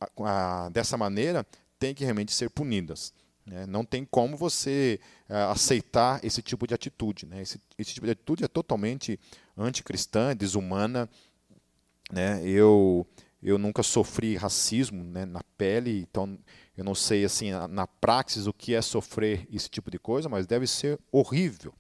a, a, dessa maneira, têm que realmente ser punidas. Né? Não tem como você uh, aceitar esse tipo de atitude. Né? Esse, esse, tipo de atitude é totalmente anticristã, desumana. Né? Eu, eu nunca sofri racismo né, na pele, então eu não sei assim na, praxis o que é sofrer esse tipo de coisa, mas deve ser horrível.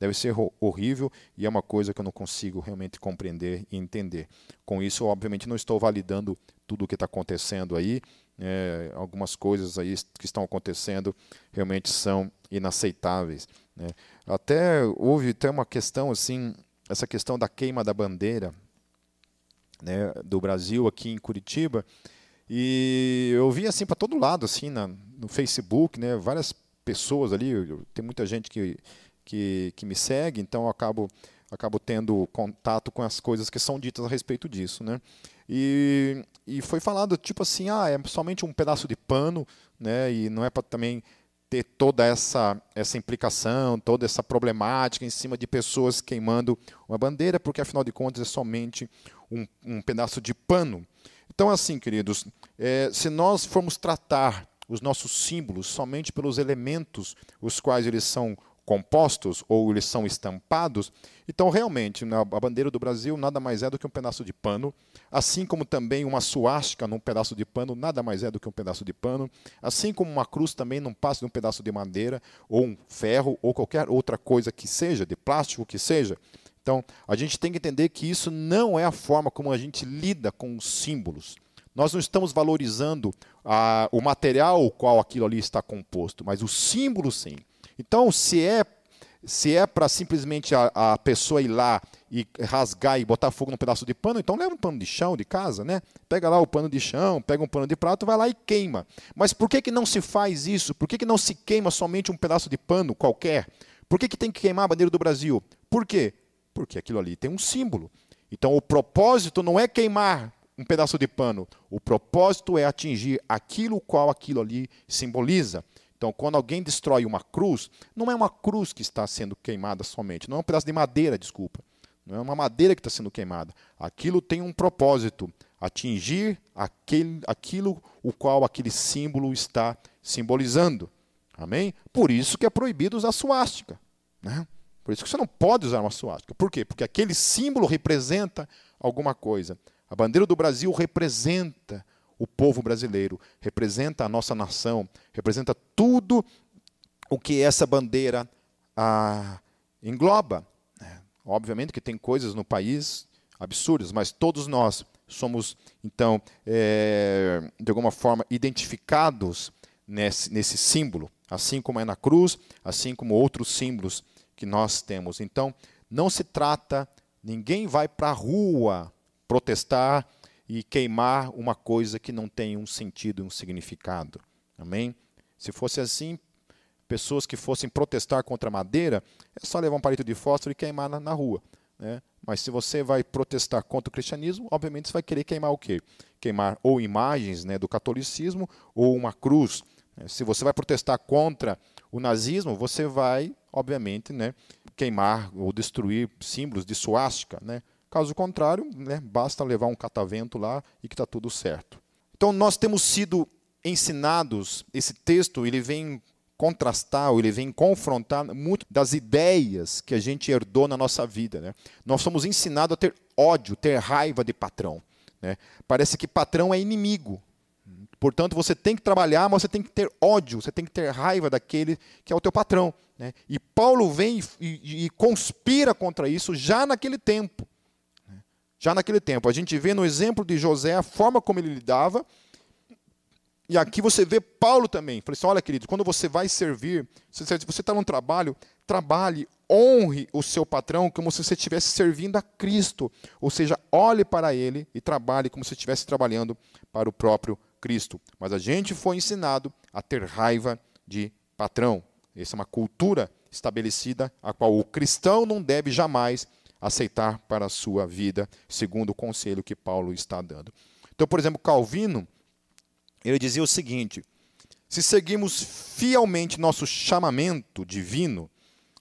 Deve ser horrível e é uma coisa que eu não consigo realmente compreender e entender. Com isso, obviamente, não estou validando tudo o que está acontecendo aí, é, algumas coisas aí que estão acontecendo realmente são inaceitáveis. Né? Até houve até uma questão assim, essa questão da queima da bandeira né, do Brasil aqui em Curitiba, e eu vi assim para todo lado, assim na, no Facebook, né, várias pessoas ali, tem muita gente que, que, que me segue, então eu acabo acabo tendo contato com as coisas que são ditas a respeito disso, né? E, e foi falado tipo assim, ah, é somente um pedaço de pano, né? E não é para também ter toda essa essa implicação, toda essa problemática em cima de pessoas queimando uma bandeira, porque afinal de contas é somente um, um pedaço de pano. Então, assim, queridos, é, se nós formos tratar os nossos símbolos somente pelos elementos os quais eles são compostos ou eles são estampados. Então, realmente, a bandeira do Brasil nada mais é do que um pedaço de pano, assim como também uma suástica num pedaço de pano nada mais é do que um pedaço de pano, assim como uma cruz também não passa de um pedaço de madeira ou um ferro ou qualquer outra coisa que seja, de plástico que seja. Então, a gente tem que entender que isso não é a forma como a gente lida com os símbolos. Nós não estamos valorizando ah, o material o qual aquilo ali está composto, mas o símbolo sim. Então, se é se é para simplesmente a, a, pessoa ir lá e rasgar e botar fogo num pedaço de pano, então leva um pano de chão de casa, né? Pega lá o pano de chão, pega um pano de prato, vai lá e queima. Mas por que, que não se faz isso? Por que, que não se queima somente um pedaço de pano qualquer? Por que, que tem que queimar a bandeira do Brasil? Por quê? Porque aquilo ali tem um símbolo. Então o propósito não é queimar um pedaço de pano. O propósito é atingir aquilo qual aquilo ali simboliza. Então, quando alguém destrói uma cruz, não é uma cruz que está sendo queimada somente, não é um pedaço de madeira, desculpa. Não é uma madeira que está sendo queimada. Aquilo tem um propósito: atingir aquele, aquilo o qual aquele símbolo está simbolizando. Amém? Por isso que é proibido usar suástica. Né? Por isso que você não pode usar uma suástica. Por quê? Porque aquele símbolo representa alguma coisa. A bandeira do Brasil representa o povo brasileiro, representa a nossa nação, representa tudo o que essa bandeira ah, engloba. É, obviamente que tem coisas no país absurdas, mas todos nós somos, então, é, de alguma forma, identificados nesse, nesse símbolo, assim como é na cruz, assim como outros símbolos que nós temos. Então, não se trata, ninguém vai para a rua protestar e queimar uma coisa que não tem um sentido, um significado. Amém? Se fosse assim, pessoas que fossem protestar contra a madeira, é só levar um palito de fósforo e queimar na, na rua. Né? Mas se você vai protestar contra o cristianismo, obviamente você vai querer queimar o quê? Queimar ou imagens né, do catolicismo ou uma cruz. Né? Se você vai protestar contra o nazismo, você vai, obviamente, né, queimar ou destruir símbolos de suástica, né? Caso contrário, né, basta levar um catavento lá e que está tudo certo. Então, nós temos sido ensinados, esse texto ele vem contrastar, ou ele vem confrontar muito das ideias que a gente herdou na nossa vida. Né? Nós somos ensinados a ter ódio, ter raiva de patrão. Né? Parece que patrão é inimigo. Portanto, você tem que trabalhar, mas você tem que ter ódio, você tem que ter raiva daquele que é o teu patrão. Né? E Paulo vem e, e, e conspira contra isso já naquele tempo já naquele tempo. A gente vê no exemplo de José a forma como ele lidava E aqui você vê Paulo também. Falei assim: olha, querido, quando você vai servir, se você está num trabalho, trabalhe, honre o seu patrão como se você estivesse servindo a Cristo. Ou seja, olhe para ele e trabalhe como se estivesse trabalhando para o próprio Cristo. Mas a gente foi ensinado a ter raiva de patrão. Essa é uma cultura estabelecida a qual o cristão não deve jamais aceitar para a sua vida, segundo o conselho que Paulo está dando. Então, por exemplo, Calvino, ele dizia o seguinte: se seguimos fielmente nosso chamamento divino,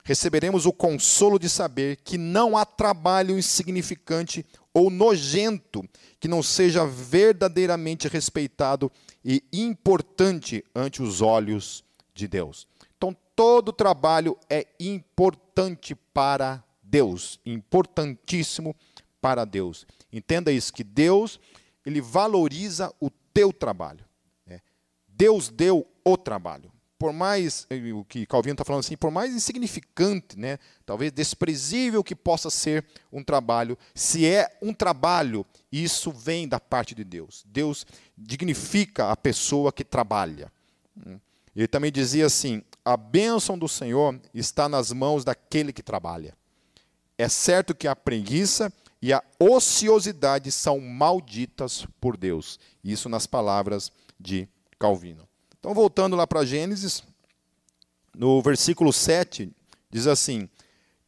receberemos o consolo de saber que não há trabalho insignificante ou nojento que não seja verdadeiramente respeitado e importante ante os olhos de Deus. Então, todo trabalho é importante para Deus, importantíssimo para Deus. Entenda isso, que Deus ele valoriza o teu trabalho. Né? Deus deu o trabalho. Por mais, eh, o que Calvino está falando assim, por mais insignificante, né, talvez desprezível que possa ser um trabalho, se é um trabalho, isso vem da parte de Deus. Deus dignifica a pessoa que trabalha. Ele também dizia assim: a bênção do Senhor está nas mãos daquele que trabalha. É certo que a preguiça e a ociosidade são malditas por Deus. Isso nas palavras de Calvino. Então, voltando lá para Gênesis, no versículo 7, diz assim: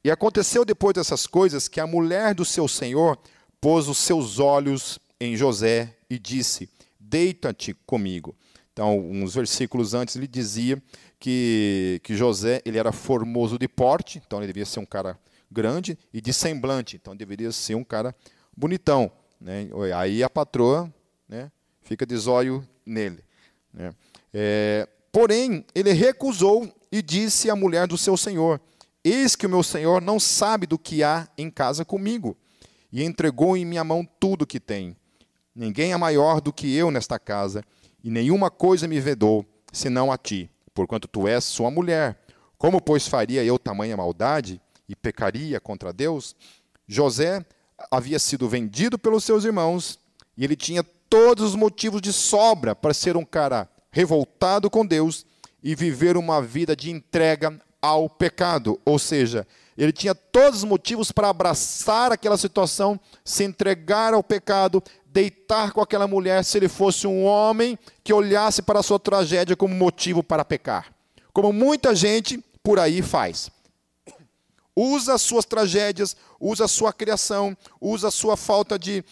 E aconteceu depois dessas coisas que a mulher do seu senhor pôs os seus olhos em José e disse: Deita-te comigo. Então, uns versículos antes ele dizia que, que José ele era formoso de porte, então ele devia ser um cara grande e de semblante, então deveria ser um cara bonitão. Né? Aí a patroa né, fica de zóio nele. Né? É, porém, ele recusou e disse à mulher do seu senhor: Eis que o meu senhor não sabe do que há em casa comigo, e entregou em minha mão tudo o que tem. Ninguém é maior do que eu nesta casa, e nenhuma coisa me vedou, senão a ti, porquanto tu és sua mulher. Como, pois, faria eu tamanha maldade? E pecaria contra Deus, José havia sido vendido pelos seus irmãos e ele tinha todos os motivos de sobra para ser um cara revoltado com Deus e viver uma vida de entrega ao pecado. Ou seja, ele tinha todos os motivos para abraçar aquela situação, se entregar ao pecado, deitar com aquela mulher se ele fosse um homem que olhasse para a sua tragédia como motivo para pecar. Como muita gente por aí faz usa as suas tragédias, usa a sua criação, usa a sua falta de,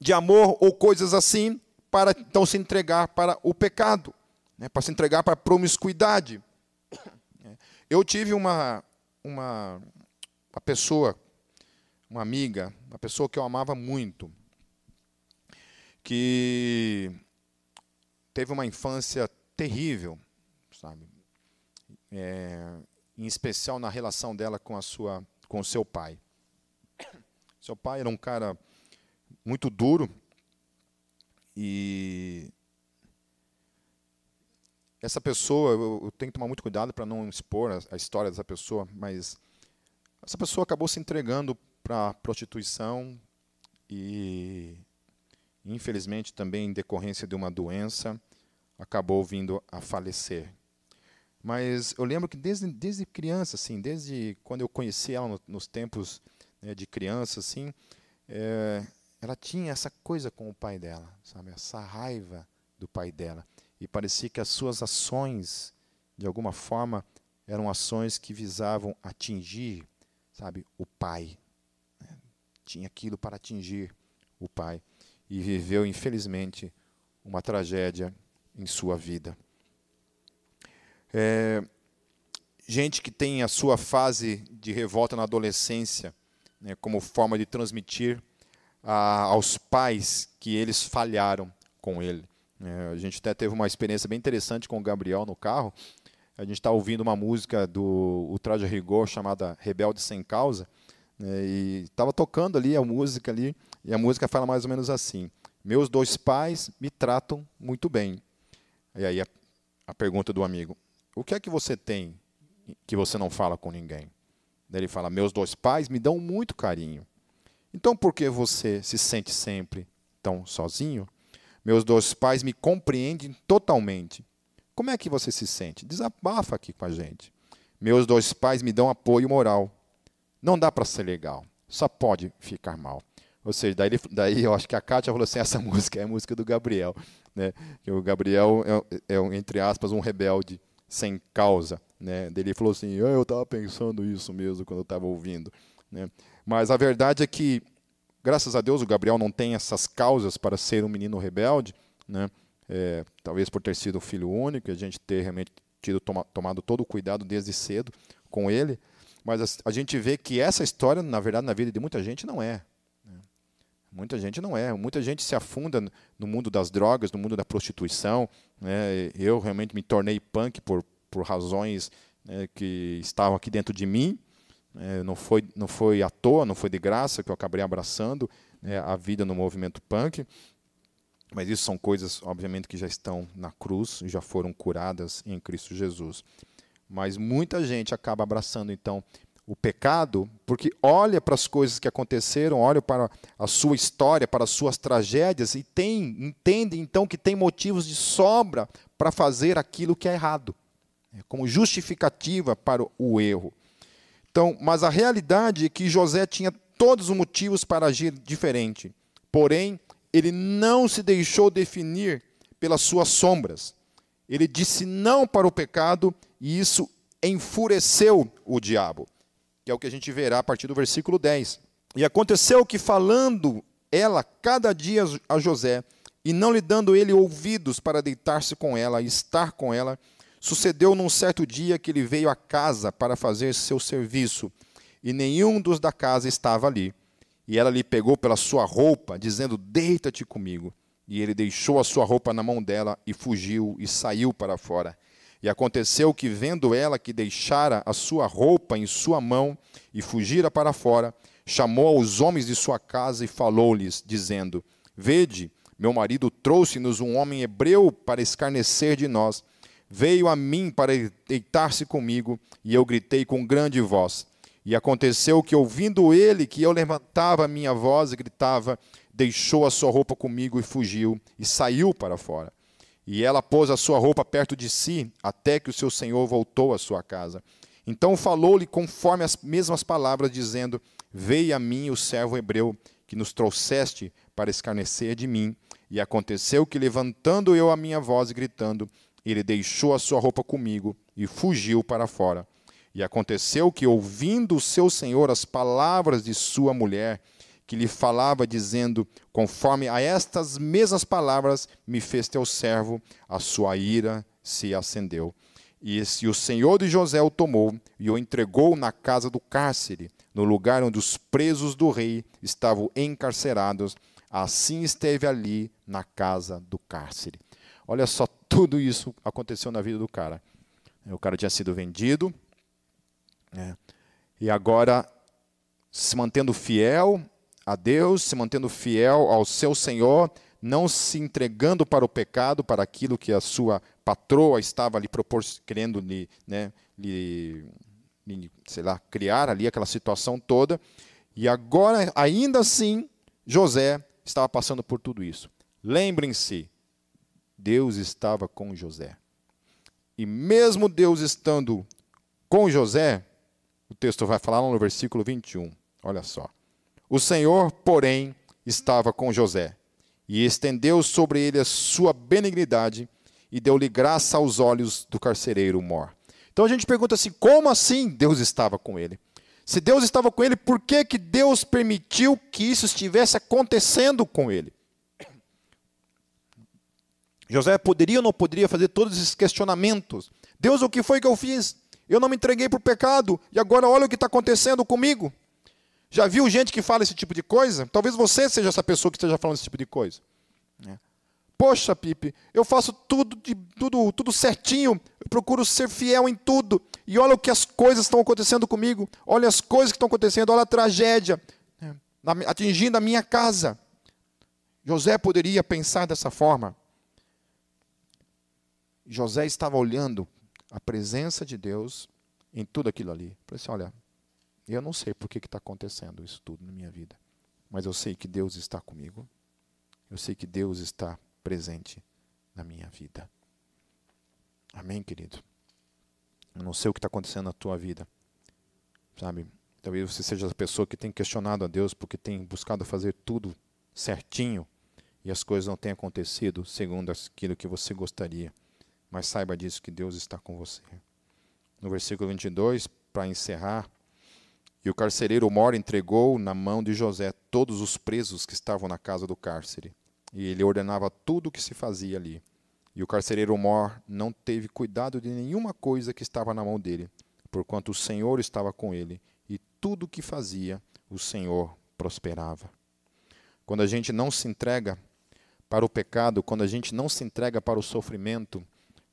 de amor ou coisas assim, para então se entregar para o pecado, né, para se entregar para a promiscuidade. Eu tive uma, uma, uma pessoa, uma amiga, uma pessoa que eu amava muito, que teve uma infância terrível, sabe? É, em especial na relação dela com a sua com seu pai. Seu pai era um cara muito duro e essa pessoa, eu, tenho que tomar muito cuidado para não expor a, a, história dessa pessoa, mas essa pessoa acabou se entregando para prostituição e, infelizmente, também em decorrência de uma doença, acabou vindo a falecer. Mas eu lembro que desde, desde criança, assim, desde quando eu conheci ela no, nos tempos né, de criança, assim, é, ela tinha essa coisa com o pai dela, sabe? Essa raiva do pai dela. E parecia que as suas ações, de alguma forma, eram ações que visavam atingir, sabe, o pai. Né? Tinha aquilo para atingir o pai. E viveu, infelizmente, uma tragédia em sua vida. É, gente que tem a sua fase de revolta na adolescência né, como forma de transmitir a, aos pais que eles falharam com ele. É, a gente até teve uma experiência bem interessante com o Gabriel no carro. A gente está ouvindo uma música do Ultraje Rigor chamada Rebelde Sem Causa. Né, e estava tocando ali a música ali, e a música fala mais ou menos assim: Meus dois pais me tratam muito bem. E aí a, a pergunta do amigo: o que é que você tem que você não fala com ninguém? Ele fala: Meus dois pais me dão muito carinho. Então, por que você se sente sempre tão sozinho? Meus dois pais me compreendem totalmente. Como é que você se sente? Desabafa aqui com a gente. Meus dois pais me dão apoio moral. Não dá para ser legal, só pode ficar mal. Ou seja, daí, daí eu acho que a Kátia falou assim: essa música é a música do Gabriel. Né? O Gabriel é, é, entre aspas, um rebelde sem causa. Né? Ele falou assim: ah, eu estava pensando isso mesmo quando eu estava ouvindo. Né? Mas a verdade é que, graças a Deus, o Gabriel não tem essas causas para ser um menino rebelde. Né? É, talvez por ter sido filho único, a gente ter realmente tido toma, tomado todo o cuidado desde cedo com ele. Mas a, a gente vê que essa história, na verdade, na vida de muita gente não é. Muita gente não é. Muita gente se afunda no mundo das drogas, no mundo da prostituição. Né? Eu realmente me tornei punk por, por razões né, que estavam aqui dentro de mim. É, não, foi, não foi à toa, não foi de graça que eu acabei abraçando né, a vida no movimento punk. Mas isso são coisas, obviamente, que já estão na cruz, já foram curadas em Cristo Jesus. Mas muita gente acaba abraçando, então, o pecado, porque olha para as coisas que aconteceram, olha para a sua história, para as suas tragédias e tem, entende então que tem motivos de sobra para fazer aquilo que é errado, é como justificativa para o erro. Então, mas a realidade é que José tinha todos os motivos para agir diferente. Porém, ele não se deixou definir pelas suas sombras. Ele disse não para o pecado e isso enfureceu o diabo que é o que a gente verá a partir do versículo 10. E aconteceu que, falando ela cada dia a José, e não lhe dando ele ouvidos para deitar-se com ela e estar com ela, sucedeu num certo dia que ele veio à casa para fazer seu serviço, e nenhum dos da casa estava ali. E ela lhe pegou pela sua roupa, dizendo: Deita-te comigo. E ele deixou a sua roupa na mão dela e fugiu e saiu para fora. E aconteceu que, vendo ela que deixara a sua roupa em sua mão e fugira para fora, chamou aos homens de sua casa e falou-lhes, dizendo: Vede, meu marido trouxe-nos um homem hebreu para escarnecer de nós. Veio a mim para deitar-se comigo, e eu gritei com grande voz. E aconteceu que, ouvindo ele que eu levantava a minha voz e gritava, deixou a sua roupa comigo e fugiu, e saiu para fora. E ela pôs a sua roupa perto de si, até que o seu senhor voltou à sua casa. Então falou-lhe conforme as mesmas palavras, dizendo: Veio a mim o servo hebreu que nos trouxeste para escarnecer de mim. E aconteceu que, levantando eu a minha voz e gritando, ele deixou a sua roupa comigo e fugiu para fora. E aconteceu que, ouvindo o seu senhor as palavras de sua mulher, que lhe falava, dizendo: Conforme a estas mesmas palavras me fez teu servo, a sua ira se acendeu. E se o senhor de José o tomou e o entregou na casa do cárcere, no lugar onde os presos do rei estavam encarcerados, assim esteve ali na casa do cárcere. Olha só, tudo isso aconteceu na vida do cara. O cara tinha sido vendido, né? e agora, se mantendo fiel a Deus, se mantendo fiel ao seu Senhor, não se entregando para o pecado, para aquilo que a sua patroa estava lhe querendo lhe, né, lhe, lhe, sei lá, criar ali aquela situação toda. E agora, ainda assim, José estava passando por tudo isso. Lembrem-se, Deus estava com José. E mesmo Deus estando com José, o texto vai falar no versículo 21. Olha só. O Senhor, porém, estava com José, e estendeu sobre ele a sua benignidade, e deu-lhe graça aos olhos do carcereiro mor. Então a gente pergunta assim: como assim Deus estava com ele? Se Deus estava com ele, por que, que Deus permitiu que isso estivesse acontecendo com ele? José poderia ou não poderia fazer todos esses questionamentos? Deus, o que foi que eu fiz? Eu não me entreguei para o pecado, e agora olha o que está acontecendo comigo. Já viu gente que fala esse tipo de coisa? Talvez você seja essa pessoa que esteja falando esse tipo de coisa. É. Poxa, Pipe, eu faço tudo, de, tudo, tudo certinho, eu procuro ser fiel em tudo. E olha o que as coisas estão acontecendo comigo. Olha as coisas que estão acontecendo, olha a tragédia é, atingindo a minha casa. José poderia pensar dessa forma. José estava olhando a presença de Deus em tudo aquilo ali. Falei assim: olha, eu não sei por que está acontecendo isso tudo na minha vida, mas eu sei que Deus está comigo. Eu sei que Deus está presente na minha vida. Amém, querido? Eu não sei o que está acontecendo na tua vida, sabe? Talvez você seja a pessoa que tem questionado a Deus porque tem buscado fazer tudo certinho e as coisas não têm acontecido segundo aquilo que você gostaria. Mas saiba disso que Deus está com você. No versículo 22, para encerrar, e o carcereiro Mor entregou na mão de José todos os presos que estavam na casa do cárcere, e ele ordenava tudo o que se fazia ali. E o carcereiro Mor não teve cuidado de nenhuma coisa que estava na mão dele, porquanto o Senhor estava com ele, e tudo o que fazia, o Senhor prosperava. Quando a gente não se entrega para o pecado, quando a gente não se entrega para o sofrimento,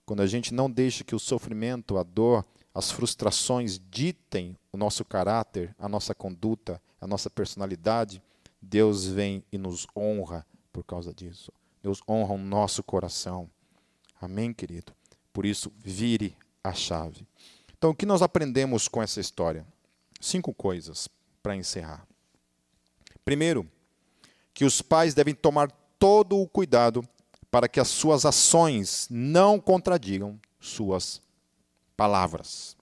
quando a gente não deixa que o sofrimento, a dor, as frustrações ditem o nosso caráter, a nossa conduta, a nossa personalidade, Deus vem e nos honra por causa disso. Deus honra o nosso coração. Amém, querido? Por isso, vire a chave. Então, o que nós aprendemos com essa história? Cinco coisas para encerrar. Primeiro, que os pais devem tomar todo o cuidado para que as suas ações não contradigam suas palavras.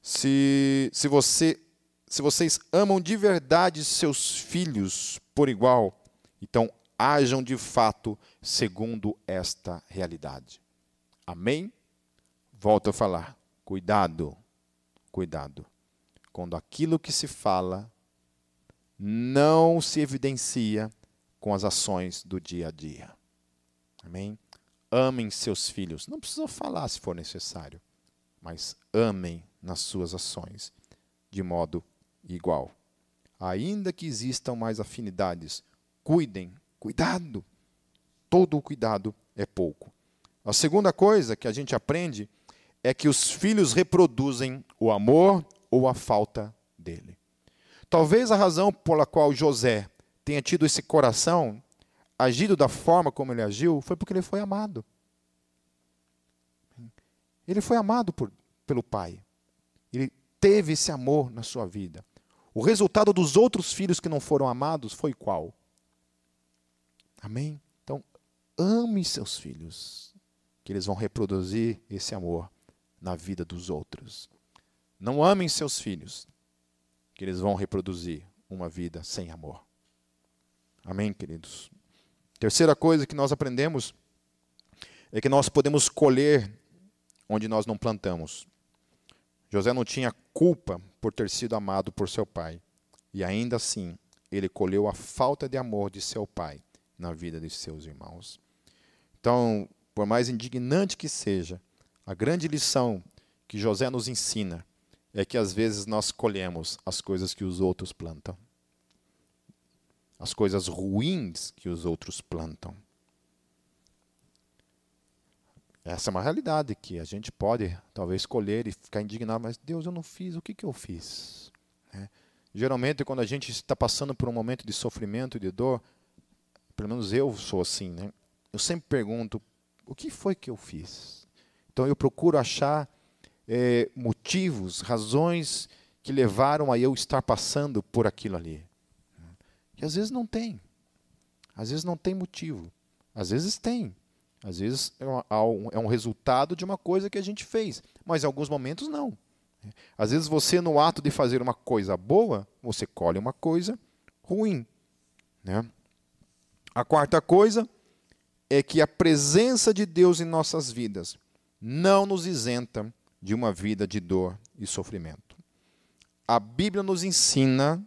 Se, se, você, se vocês amam de verdade seus filhos por igual, então ajam de fato segundo esta realidade. Amém? Volto a falar. Cuidado, cuidado. Quando aquilo que se fala não se evidencia com as ações do dia a dia. Amém? Amem seus filhos. Não precisa falar se for necessário mas amem nas suas ações de modo igual. Ainda que existam mais afinidades, cuidem, cuidado. Todo cuidado é pouco. A segunda coisa que a gente aprende é que os filhos reproduzem o amor ou a falta dele. Talvez a razão pela qual José tenha tido esse coração, agido da forma como ele agiu, foi porque ele foi amado. Ele foi amado por, pelo pai. Ele teve esse amor na sua vida. O resultado dos outros filhos que não foram amados foi qual? Amém? Então, ame seus filhos, que eles vão reproduzir esse amor na vida dos outros. Não amem seus filhos, que eles vão reproduzir uma vida sem amor. Amém, queridos? Terceira coisa que nós aprendemos é que nós podemos colher onde nós não plantamos. José não tinha culpa por ter sido amado por seu pai, e ainda assim ele colheu a falta de amor de seu pai na vida de seus irmãos. Então, por mais indignante que seja, a grande lição que José nos ensina é que às vezes nós colhemos as coisas que os outros plantam, as coisas ruins que os outros plantam. Essa é uma realidade que a gente pode talvez escolher e ficar indignado, mas Deus, eu não fiz, o que, que eu fiz? É. Geralmente, quando a gente está passando por um momento de sofrimento e de dor, pelo menos eu sou assim, né? eu sempre pergunto: o que foi que eu fiz? Então eu procuro achar é, motivos, razões que levaram a eu estar passando por aquilo ali. E às vezes não tem. Às vezes não tem motivo. Às vezes tem. Às vezes é, é um resultado de uma coisa que a gente fez, mas em alguns momentos não. Às vezes você, no ato de fazer uma coisa boa, você colhe uma coisa ruim. Né? A quarta coisa é que a presença de Deus em nossas vidas não nos isenta de uma vida de dor e sofrimento. A Bíblia nos ensina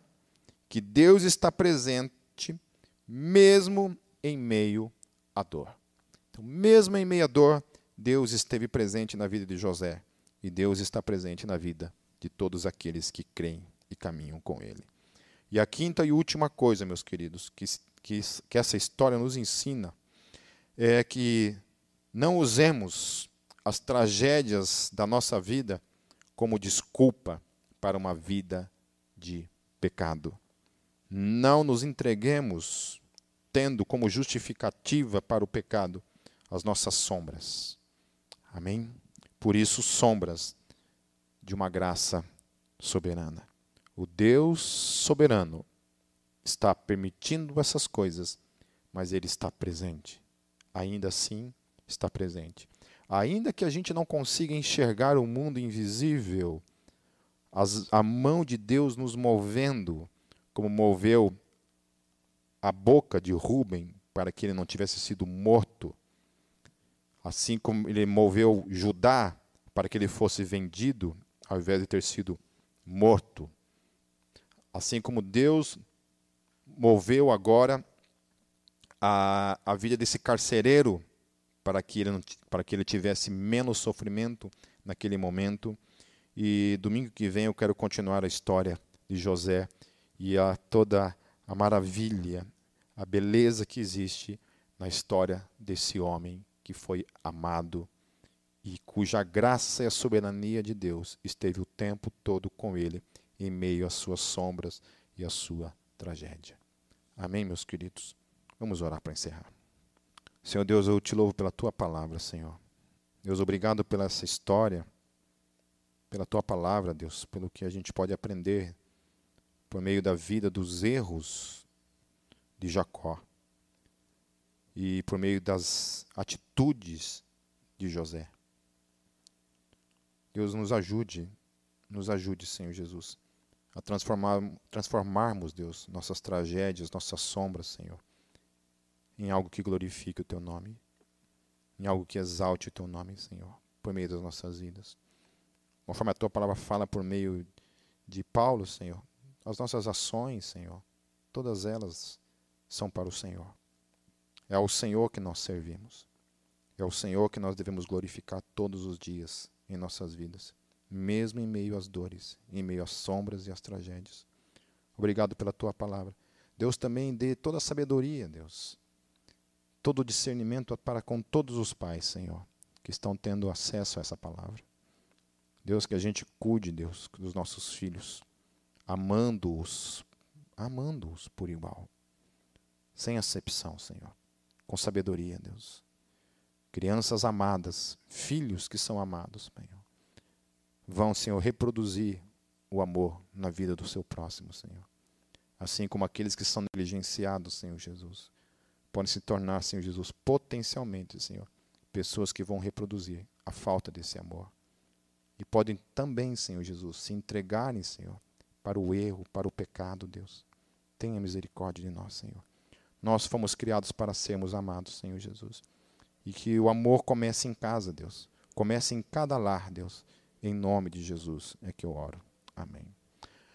que Deus está presente mesmo em meio à dor. Então, mesmo em meia dor, Deus esteve presente na vida de José e Deus está presente na vida de todos aqueles que creem e caminham com Ele. E a quinta e última coisa, meus queridos, que, que, que essa história nos ensina é que não usemos as tragédias da nossa vida como desculpa para uma vida de pecado. Não nos entreguemos tendo como justificativa para o pecado as nossas sombras. Amém? Por isso, sombras de uma graça soberana. O Deus soberano está permitindo essas coisas, mas Ele está presente. ainda assim está presente. Ainda que a gente não consiga enxergar o mundo invisível, as, a mão de Deus nos movendo, como moveu a boca de Rubem para que ele não tivesse sido morto, assim como ele moveu Judá para que ele fosse vendido, ao invés de ter sido morto. Assim como Deus moveu agora a, a vida desse carcereiro para que, ele, para que ele tivesse menos sofrimento naquele momento. E domingo que vem eu quero continuar a história de José e a toda a maravilha, a beleza que existe na história desse homem que foi amado e cuja graça e a soberania de Deus esteve o tempo todo com ele em meio às suas sombras e à sua tragédia. Amém, meus queridos? Vamos orar para encerrar. Senhor Deus, eu te louvo pela tua palavra, Senhor. Deus, obrigado pela essa história, pela tua palavra, Deus, pelo que a gente pode aprender por meio da vida dos erros de Jacó e por meio das atitudes de José. Deus nos ajude, nos ajude, Senhor Jesus, a transformar, transformarmos, Deus, nossas tragédias, nossas sombras, Senhor, em algo que glorifique o Teu nome, em algo que exalte o Teu nome, Senhor, por meio das nossas vidas. Conforme a Tua palavra fala por meio de Paulo, Senhor, as nossas ações, Senhor, todas elas são para o Senhor. É ao Senhor que nós servimos. É ao Senhor que nós devemos glorificar todos os dias em nossas vidas, mesmo em meio às dores, em meio às sombras e às tragédias. Obrigado pela tua palavra. Deus também dê toda a sabedoria, Deus, todo o discernimento para com todos os pais, Senhor, que estão tendo acesso a essa palavra. Deus, que a gente cuide, Deus, dos nossos filhos, amando-os, amando-os por igual, sem acepção, Senhor, com sabedoria, Deus crianças amadas, filhos que são amados, Senhor, vão, Senhor, reproduzir o amor na vida do seu próximo, Senhor. Assim como aqueles que são negligenciados, Senhor Jesus, podem se tornar, Senhor Jesus, potencialmente, Senhor, pessoas que vão reproduzir a falta desse amor. E podem também, Senhor Jesus, se entregarem, Senhor, para o erro, para o pecado, Deus. Tenha misericórdia de nós, Senhor. Nós fomos criados para sermos amados, Senhor Jesus. E que o amor comece em casa, Deus. Comece em cada lar, Deus. Em nome de Jesus é que eu oro. Amém.